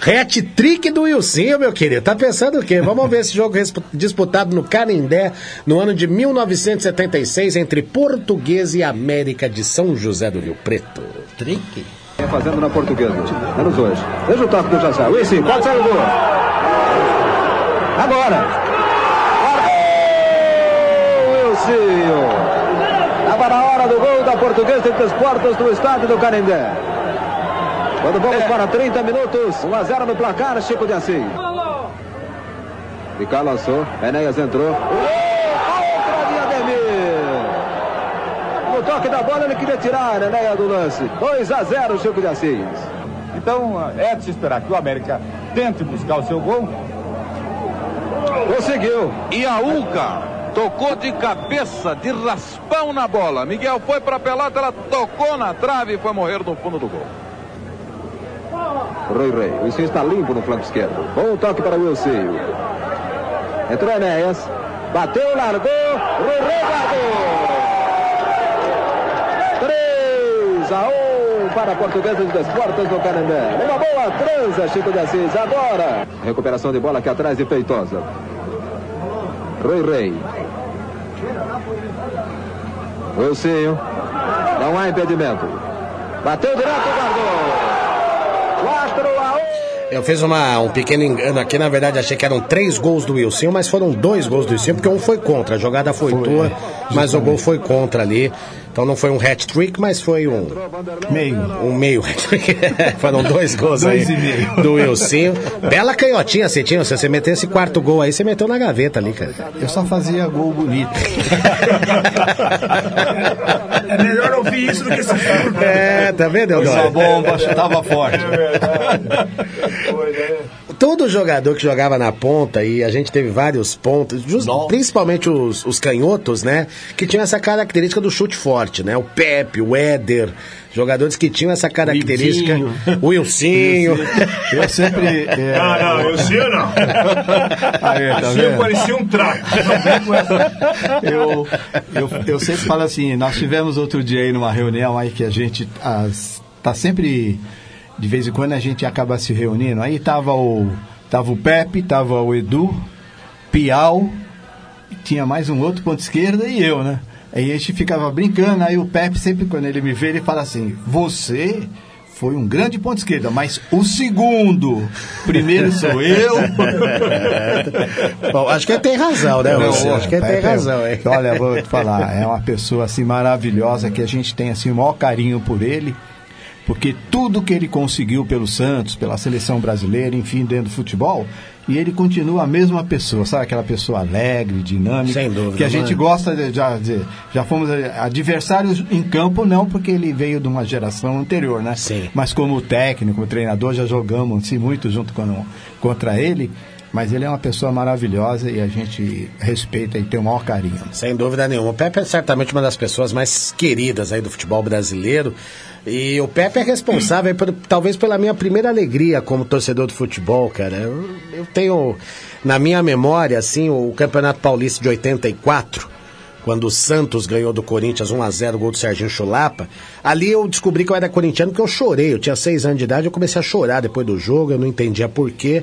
Hat-trick do Wilson, meu querido. Tá pensando o quê? Vamos ver esse jogo disputado no Canindé no ano de 1976 entre Portuguesa e América de São José do Rio Preto. Trick? Fazendo na portuguesa. Menos hoje. Veja o toque do Jazá. Sim, pode sair o gol. Agora. Marcou Wilson. Hora do gol da portuguesa entre as portas do estádio do Canindé. Quando vamos para 30 minutos, 1 a 0 no placar, Chico de Assis. Ricardo lançou, Enéas entrou. No toque da bola ele queria tirar, Enéas do lance. 2 a 0 Chico de Assis. Então é de se esperar que o América tente buscar o seu gol. Conseguiu. E a Ulca tocou de cabeça, de raspão na bola. Miguel foi para a pelota, ela tocou na trave e foi morrer no fundo do gol. Rui Rei. O Wilson está limpo no flanco esquerdo. Bom toque para o Wilson. Entrou Enéas. Bateu, largou. Rui Rei guardou. 2 a 1 para a Portuguesa de Desportos do Canindé. Uma boa transa, Chico de Assis. Agora, recuperação de bola aqui atrás de Feitosa. Rui Rei. Wilsinho. Não há impedimento. Bateu direto, guardou. 4 a 1. Eu fiz uma, um pequeno engano aqui, na verdade achei que eram três gols do Wilson, mas foram dois gols do Wilson, porque um foi contra, a jogada foi, tua, mas o gol foi contra ali. Então não foi um hat-trick, mas foi um meio. Um meio hat-trick. foram dois gols Dois aí e meio. do Wilson. Bela canhotinha você tinha, se você meter esse quarto gol aí, você meteu na gaveta ali, cara. Eu só fazia gol bonito. É melhor ouvir isso do que esse filme. É, tá vendo, Eu Eudório? sou bomba, chutava forte. Todo jogador que jogava na ponta, e a gente teve vários pontos, just- principalmente os, os canhotos, né? Que tinham essa característica do chute forte, né? O Pepe, o Éder, jogadores que tinham essa característica. O Wilsinho. Eu sempre. é, Não, não, eu sei não. Aí, tá Você vendo? parecia um trato. eu, eu, eu sempre falo assim, nós tivemos outro dia aí numa reunião aí que a gente as, tá sempre, de vez em quando a gente acaba se reunindo, aí tava o, tava o Pepe, tava o Edu, Piau, tinha mais um outro ponto esquerda e eu, né? Aí a gente ficava brincando, aí o Pepe sempre quando ele me vê, ele fala assim, você foi um grande ponto esquerda, mas o segundo, primeiro sou eu. Bom, acho que ele tem razão, né, Não? Acho que ele tem Pepe, razão, hein? Olha, vou te falar, é uma pessoa assim maravilhosa que a gente tem assim o maior carinho por ele, porque tudo que ele conseguiu pelo Santos, pela seleção brasileira, enfim, dentro do futebol, e ele continua a mesma pessoa, sabe aquela pessoa alegre, dinâmica, Sem dúvida, que a gente mano. gosta de, já, de- já fomos adversários em campo não porque ele veio de uma geração anterior, né? Sim. Mas como técnico, treinador, já jogamos assim, muito junto com, contra ele. Mas ele é uma pessoa maravilhosa e a gente respeita e tem o maior carinho. Sem dúvida nenhuma. O Pepe é certamente uma das pessoas mais queridas aí do futebol brasileiro. E o Pepe é responsável, por, talvez, pela minha primeira alegria como torcedor do futebol, cara. Eu, eu tenho na minha memória, assim, o Campeonato Paulista de 84, quando o Santos ganhou do Corinthians 1x0, gol do Serginho Chulapa. Ali eu descobri que eu era corintiano porque eu chorei. Eu tinha seis anos de idade, eu comecei a chorar depois do jogo, eu não entendia por quê.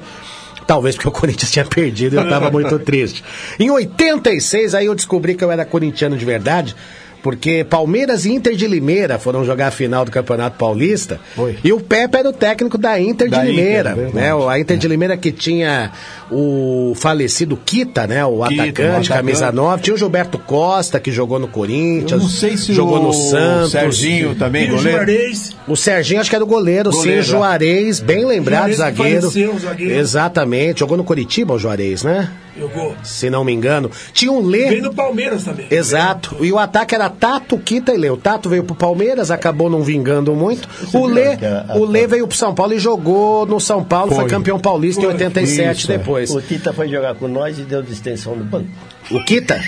Talvez porque o Corinthians tinha perdido e eu estava muito triste. Em 86, aí eu descobri que eu era corintiano de verdade, porque Palmeiras e Inter de Limeira foram jogar a final do Campeonato Paulista. E o Pepe era o técnico da Inter Da de Inter, Limeira. verdade. né? A Inter de Limeira que tinha o falecido Kita, né? O Kita, atacante, o atacante. camisa 9. Tinha o Gilberto Costa, que jogou no Corinthians. Eu não sei se jogou o no Santos. Serginho também, E o goleiro. Juarez, O Serginho, acho que era o goleiro, Goleiro, sim, o Juarez, bem lembrado, Juarez zagueiro. faleceu, o zagueiro. Exatamente, jogou no Curitiba o Juarez, né? Jogou. Se não me engano. Tinha um Lê. Veio do Palmeiras também. Exato. E o ataque era Tato, Quita e Lê. O Tato veio pro Palmeiras, acabou não vingando muito. O Lê, o Lê veio pro São Paulo e jogou no São Paulo, foi, Foi. campeão paulista em Foi. 87 Isso, é. depois. O Tita foi jogar com nós e deu distensão no banco. O Kita?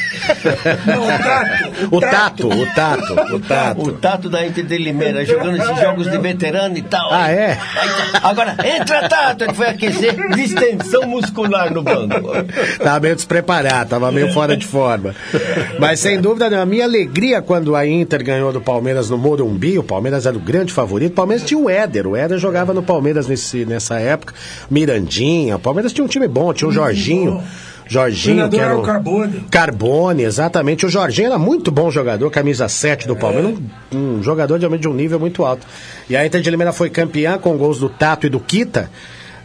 o Tato, o Tato, o Tato. O Tato da Inter de Limeira, jogando esses jogos de veterano e tal. Ah, é? Aí tá- agora, entra Tato, ele foi aquecer distensão muscular no banco. Tava meio despreparado, tava meio fora de forma. Mas sem dúvida, nenhuma, a minha alegria quando a Inter ganhou do Palmeiras no Morumbi, o Palmeiras era o grande favorito. O Palmeiras tinha o Éder, o Éder jogava no Palmeiras nesse, nessa época. Mirandinha, o Palmeiras tinha um time bom, tinha o Jorginho. Jorginho, O que era o Carbone. Carbone, exatamente. O Jorginho era muito bom jogador, camisa 7 do Palmeiras, um, um jogador de, de um nível muito alto. E a Inter de Limeira foi campeã com gols do Tato e do Kita.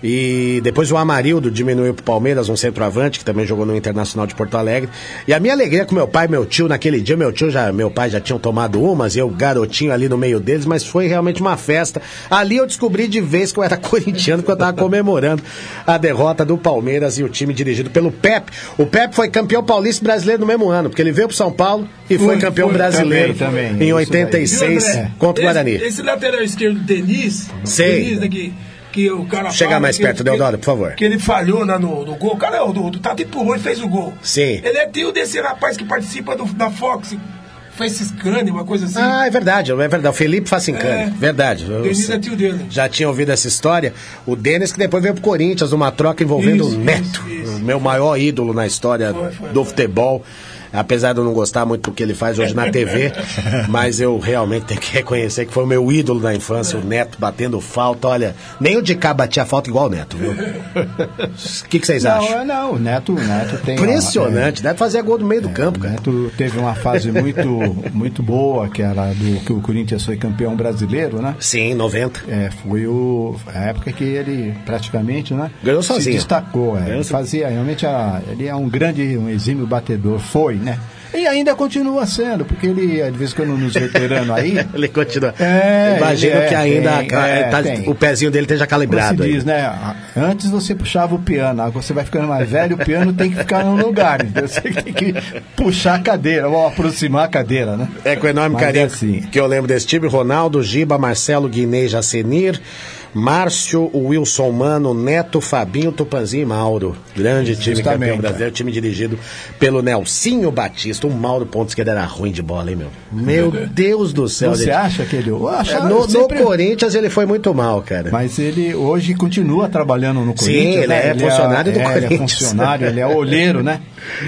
E depois o Amarildo diminuiu pro Palmeiras, um centroavante, que também jogou no Internacional de Porto Alegre. E a minha alegria com meu pai e meu tio, naquele dia, meu tio já, meu pai já tinham tomado umas, e eu garotinho ali no meio deles, mas foi realmente uma festa. Ali eu descobri de vez que eu era corintiano, que eu tava comemorando a derrota do Palmeiras e o time dirigido pelo Pepe. O Pepe foi campeão paulista e brasileiro no mesmo ano, porque ele veio pro São Paulo e foi, Foi, campeão foi. brasileiro Também, também. em Isso 86 Viu, André? contra o Esse- Guarani. Esse, lateral esquerdo, Denis, Sei. Denis, né, que, o cara Chega mais perto, que- Deodoro, por favor. Que ele falhou na- no, no gol. O cara, o, o, o Tato empurrou e fez o gol. Sim. Ele é tio desse rapaz que participa do, da Fox. Esses crânio, uma coisa assim. Ah, é verdade, é verdade. O Felipe Facincani, É. verdade. Eu Denis é tio dele. Já tinha ouvido essa história. O Denis que depois veio pro Corinthians, uma troca envolvendo Isso, o Neto, o meu maior ídolo na história do futebol. Apesar de eu não gostar muito do que ele faz hoje na TV, mas eu realmente tenho que reconhecer que foi o meu ídolo da infância, o Neto batendo falta. Olha, nem o de cá batia falta igual o Neto, viu? O que, que vocês não, acham? é, não, o Neto, o Neto tem. uma- Impressionante, deve fazer gol do meio do campo, O cara. Neto teve uma fase muito, muito boa, que era do que o Corinthians foi campeão brasileiro, né? Sim, 90. É, foi o, a época que ele praticamente, né? Ganhou Se sozinho. destacou, é. Ganhou fazia, realmente, a- ele é um grande, um exímio batedor, foi, né? E ainda continua sendo, porque ele, de vez em quando, nos veteranos aí. ele continua. É, Imagino ele é, que ainda tem, é, tá- o pezinho dele esteja calibrado. Aí. diz, né? Antes você puxava o piano, agora você vai ficando mais velho, o piano tem que ficar no lugar. entendeu? Você tem que puxar a cadeira, ou aproximar a cadeira, né? É com enorme Mas carinho é assim. que eu lembro desse time. Ronaldo, Giba, Marcelo, Guinei, Jacenir, Márcio, Wilson Mano, Neto, Fabinho, Tupanzinho e Mauro. Grande time Justamente, campeão brasileiro, time dirigido pelo Nelsinho Batista. O Mauro Pontes que ele era ruim de bola, hein, meu? Meu Deus do céu. Você gente. acha que ele. Eu achava- É, no, sempre- no Corinthians ele foi muito mal, cara. Mas ele hoje continua trabalhando no Sim, Corinthians. ele né? é funcionário do é, Ele é Corinthians. funcionário, ele é olheiro, né?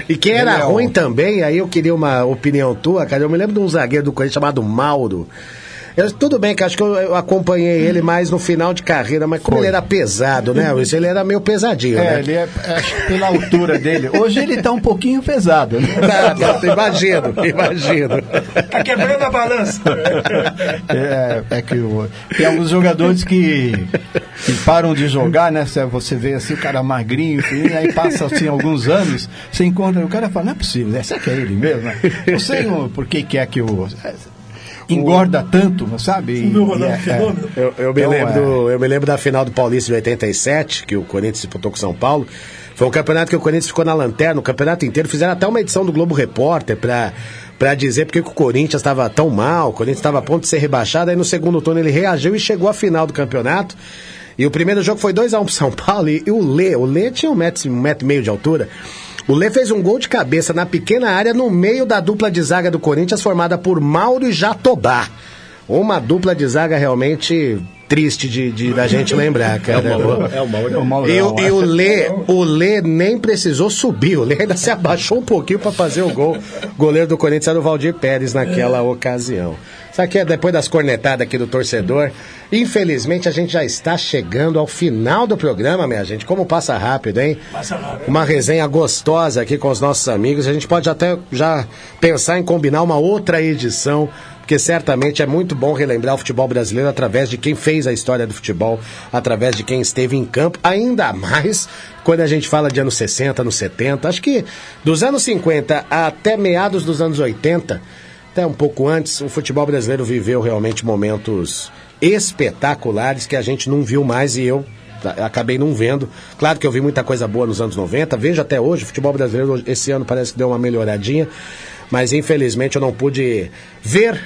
E quem era Ele é ruim o- também, aí eu queria uma opinião tua, cara. Eu me lembro de um zagueiro do Corinthians chamado Mauro. Eu- tudo bem que acho que eu, eu acompanhei ele mais no final de carreira, mas como Foi. ele era pesado, né? Luiz? Ele era meio pesadinho, É, né? ele é, acho que pela altura dele. Hoje ele tá um pouquinho pesado, né? Não, não, imagino, imagino. Tá quebrando a balança. É, é que o- tem alguns jogadores que, que param de jogar, né? Cê- Você vê assim, o cara magrinho, e aí passa assim alguns anos, você encontra, o cara fala, não é possível, né? será que é ele mesmo? né? Não sei o- por que, que é que o. Engorda tanto, sabe? E- Meu Ronaldo e é- Fenômeno. Eu, eu me Então, lembro é. do- eu me lembro da final do Paulista de 87, que o Corinthians disputou com o São Paulo. Foi um campeonato que o Corinthians ficou na lanterna o campeonato inteiro. Fizeram até uma edição do Globo Repórter pra, pra dizer porque que o Corinthians estava tão mal, o Corinthians estava a ponto de ser rebaixado. Aí no segundo turno ele reagiu e chegou à final do campeonato. E o primeiro jogo foi 2x1 pro São Paulo. E, e o Lê, o Lê tinha um metro, um metro e meio de altura. O Lê fez um gol de cabeça na pequena área no meio da dupla de zaga do Corinthians, formada por Mauro e Jatobá. Uma dupla de zaga realmente triste de, de- da gente lembrar, cara. É o Mauro- é o Mauro. É o E, o- e é. o Lê, o Lê nem precisou subir, o Lê ainda se abaixou um pouquinho para fazer o gol. O goleiro do Corinthians era o Valdir Pérez naquela ocasião. Sabe que é depois das cornetadas aqui do torcedor? Infelizmente a gente já está chegando ao final do programa, minha gente. Como passa rápido, hein? Passa rápido. Uma resenha gostosa aqui com os nossos amigos. A gente pode até já pensar em combinar uma outra edição, porque certamente é muito bom relembrar o futebol brasileiro através de quem fez a história do futebol, através de quem esteve em campo, ainda mais quando a gente fala de anos 60, anos 70. Acho que dos anos 50 até meados dos anos 80, até um pouco antes, o futebol brasileiro viveu realmente momentos espetaculares que a gente não viu mais e eu tá, acabei não vendo. Claro que eu vi muita coisa boa nos anos 90, vejo até hoje, o futebol brasileiro esse ano parece que deu uma melhoradinha, mas infelizmente eu não pude ver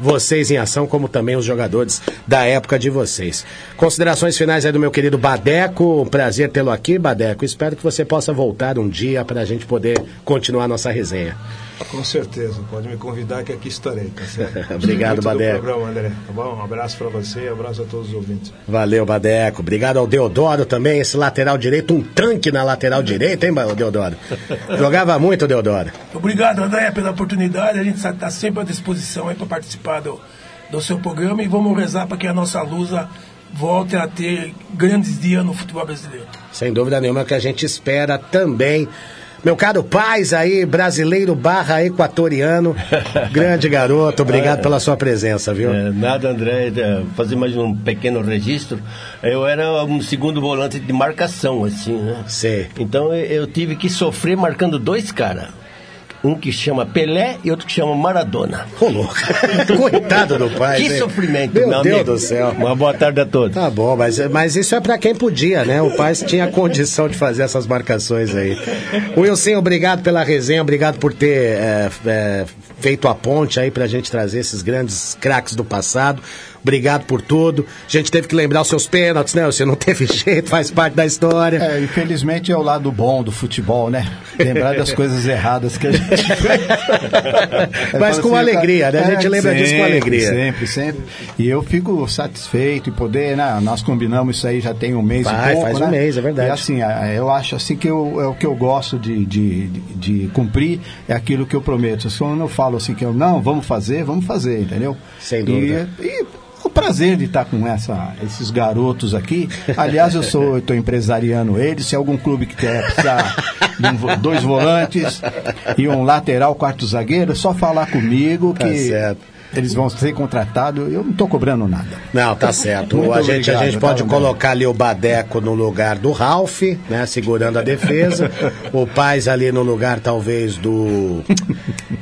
vocês em ação, como também os jogadores da época de vocês. Considerações finais aí do meu querido Badeco, prazer tê-lo aqui, Badeco. Espero que você possa voltar um dia para a gente poder continuar nossa resenha. Com certeza, pode me convidar que aqui estarei, tá certo? Obrigado, Badeco. programa, André, tá bom? Um abraço para você e um abraço a todos os ouvintes. Valeu, Badeco. Obrigado ao Deodoro também, esse lateral direito, um tanque na lateral direita, hein, Deodoro? Jogava muito, Deodoro. Obrigado, André, pela oportunidade. A gente está sempre à disposição aí para participar do, do seu programa e vamos rezar para que a nossa lusa volte a ter grandes dias no futebol brasileiro. Sem dúvida nenhuma, que a gente espera também. Meu caro Paz aí, brasileiro barra equatoriano. Grande garoto, obrigado pela sua presença, viu? É, nada, André, é, fazer mais um pequeno registro. Eu era um segundo volante de marcação, assim, né? Sei. Então eu tive que sofrer marcando dois caras. Um que chama Pelé e outro que chama Maradona. Ô, louco. Coitado do pai. Que sofrimento, Meu meu Deus amigo. do céu. Uma boa tarde a todos. Tá bom, mas, mas isso é pra quem podia, né? O pai tinha condição de fazer essas marcações aí. Wilson, obrigado pela resenha, obrigado por ter é, é, feito a ponte aí pra gente trazer esses grandes craques do passado. Obrigado por tudo. A gente teve que lembrar os seus pênaltis, né? Você não teve jeito, faz parte da história. É, infelizmente é o lado bom do futebol, né? Lembrar das coisas erradas que a gente fez. Mas com alegria, né? A gente lembra disso com sempre, alegria. Sempre, sempre. E eu fico satisfeito em poder, né? Nós combinamos isso aí já tem um mês Vai, e pouco, faz um né? mês, é verdade. E assim, eu acho assim que eu, é o que eu gosto de, de, de, de cumprir é aquilo que eu prometo. Quando eu falo assim que eu não, vamos fazer, vamos fazer, entendeu? Sem dúvida. E, e o prazer de estar com essa, esses garotos aqui. Aliás, eu sou, estou empresariando eles. Se algum clube que quer precisar de um dois volantes e um lateral, quarto zagueiro, é só falar comigo Tá que certo. Eles vão ser contratados. Eu não estou cobrando nada. Não, tá certo. Muito a gente, a gente tá, pode colocar ali o Badeco no lugar do Ralph, né? Segurando a defesa. o Paz ali no lugar, talvez, do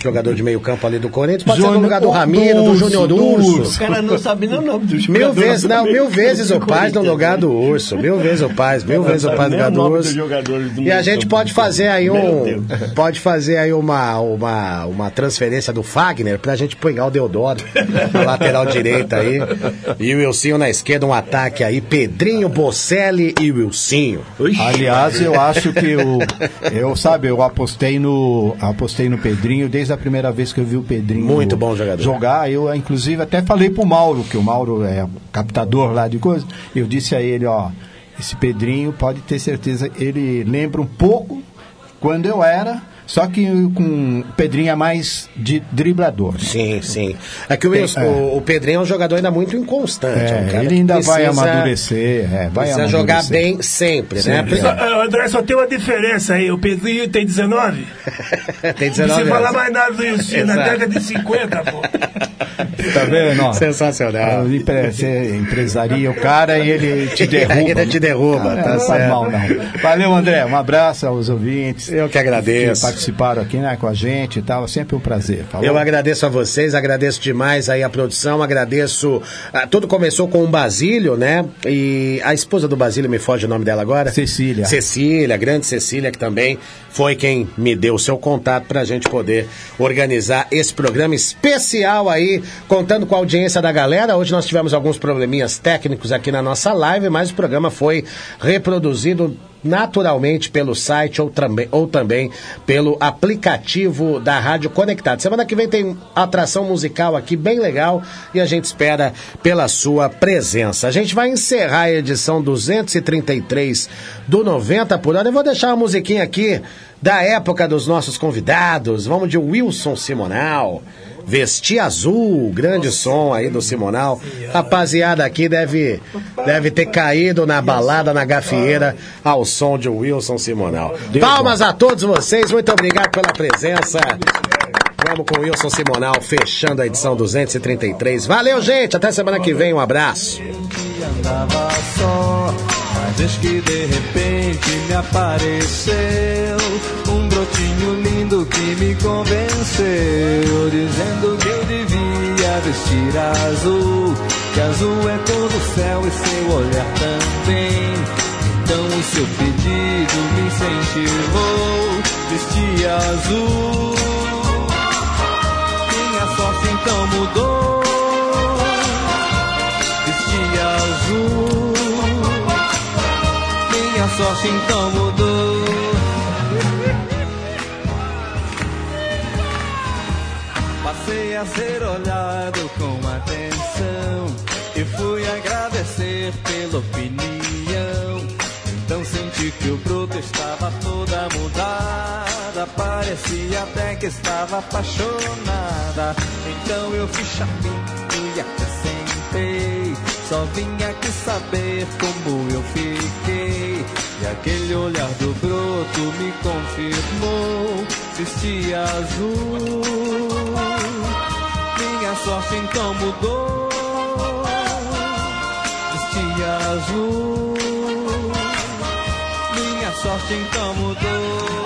jogador de meio campo ali do Corinthians. Pode ser no Júnior- lugar do do Ramiro, do Urso, Júnior do Urso. Urso. O cara não sabe nem o nome do Mil vezes, não, do mil vezes o do Paz no lugar do Urso. Mil vezes o Paz, mil vezes o Paz no lugar do Urso. do E a gente pode do fazer aí um. Pode fazer aí uma, uma, uma transferência do Fagner pra gente pegar o Deodoro na lateral direita aí. E o Wilsinho na esquerda, um ataque aí. Pedrinho, Bocelli e Wilsinho. Aliás, eu acho que o. Eu, sabe, eu apostei no. Apostei no Pedrinho desde a primeira vez que eu vi o Pedrinho. Muito bom jogador. Jogar. Eu, inclusive, até falei pro Mauro, que o Mauro é captador lá de coisa. Eu disse a ele, ó, esse Pedrinho pode ter certeza, ele lembra um pouco quando eu era. Só que com o Pedrinho é mais de driblador. Sim, sim. É que o, Wilson- É. o, o Pedrinho é um jogador ainda muito inconstante. É, um cara ele ainda vai precisa- amadurecer. É, vai precisa jogar amadurecer. bem sempre, Sempre. né? Só, ah, André, só tem uma diferença aí. O Pedrinho tem 19. Tem Não 19 precisa falar anos. mais nada do Wilson. Na década de 50, pô. Tá vendo? ó? Sensacional. Empre- Você empresaria o cara e ele te derruba. Ele te derruba, Ah, tá não certo. mal, não. Valeu, André. Um abraço aos ouvintes. Eu que agradeço. Que participaram aqui né, com a gente e tal. Sempre um prazer. Falou? Eu agradeço a vocês, agradeço demais aí a produção, agradeço. ah, tudo começou com o Basílio, né? E a esposa do Basílio, me foge o nome dela agora? Cecília. Cecília, grande Cecília, que também foi quem me deu o seu contato pra gente poder organizar esse programa especial aí, contando com a audiência da galera. Hoje nós tivemos alguns probleminhas técnicos aqui na nossa live, mas o programa foi reproduzido naturalmente pelo site ou, também ou também pelo aplicativo da Rádio Conectado. Semana que vem tem atração musical aqui bem legal e a gente espera pela sua presença. A gente vai encerrar a edição 233 do 90 por hora. Eu vou deixar uma musiquinha aqui da época dos nossos convidados. Vamos de Wilson Simonal. Vestir Azul, grande som aí do Simonal. Rapaziada aqui deve, deve ter caído na balada, na gafieira, ao som de Wilson Simonal. Palmas a todos vocês, muito obrigado pela presença. Vamos com o Wilson Simonal, fechando a edição 233. Valeu, gente, até semana que vem, um abraço. Eis que de repente me apareceu um brotinho lindo que me convenceu, dizendo que eu devia vestir azul, que azul é cor do céu e seu olhar também. Então o seu pedido me incentivou, vestir azul. Minha sorte então mudou sorte então mudou. Passei a ser olhado com atenção e fui agradecer pela opinião. Então senti que o broto estava toda mudada. Parecia até que estava apaixonada. Então eu fiz chapinho e acrescentei. Só vim aqui saber como eu fiquei. E aquele olhar do broto me confirmou. Vestia azul. Minha sorte então mudou. Vestia azul. Minha sorte então mudou.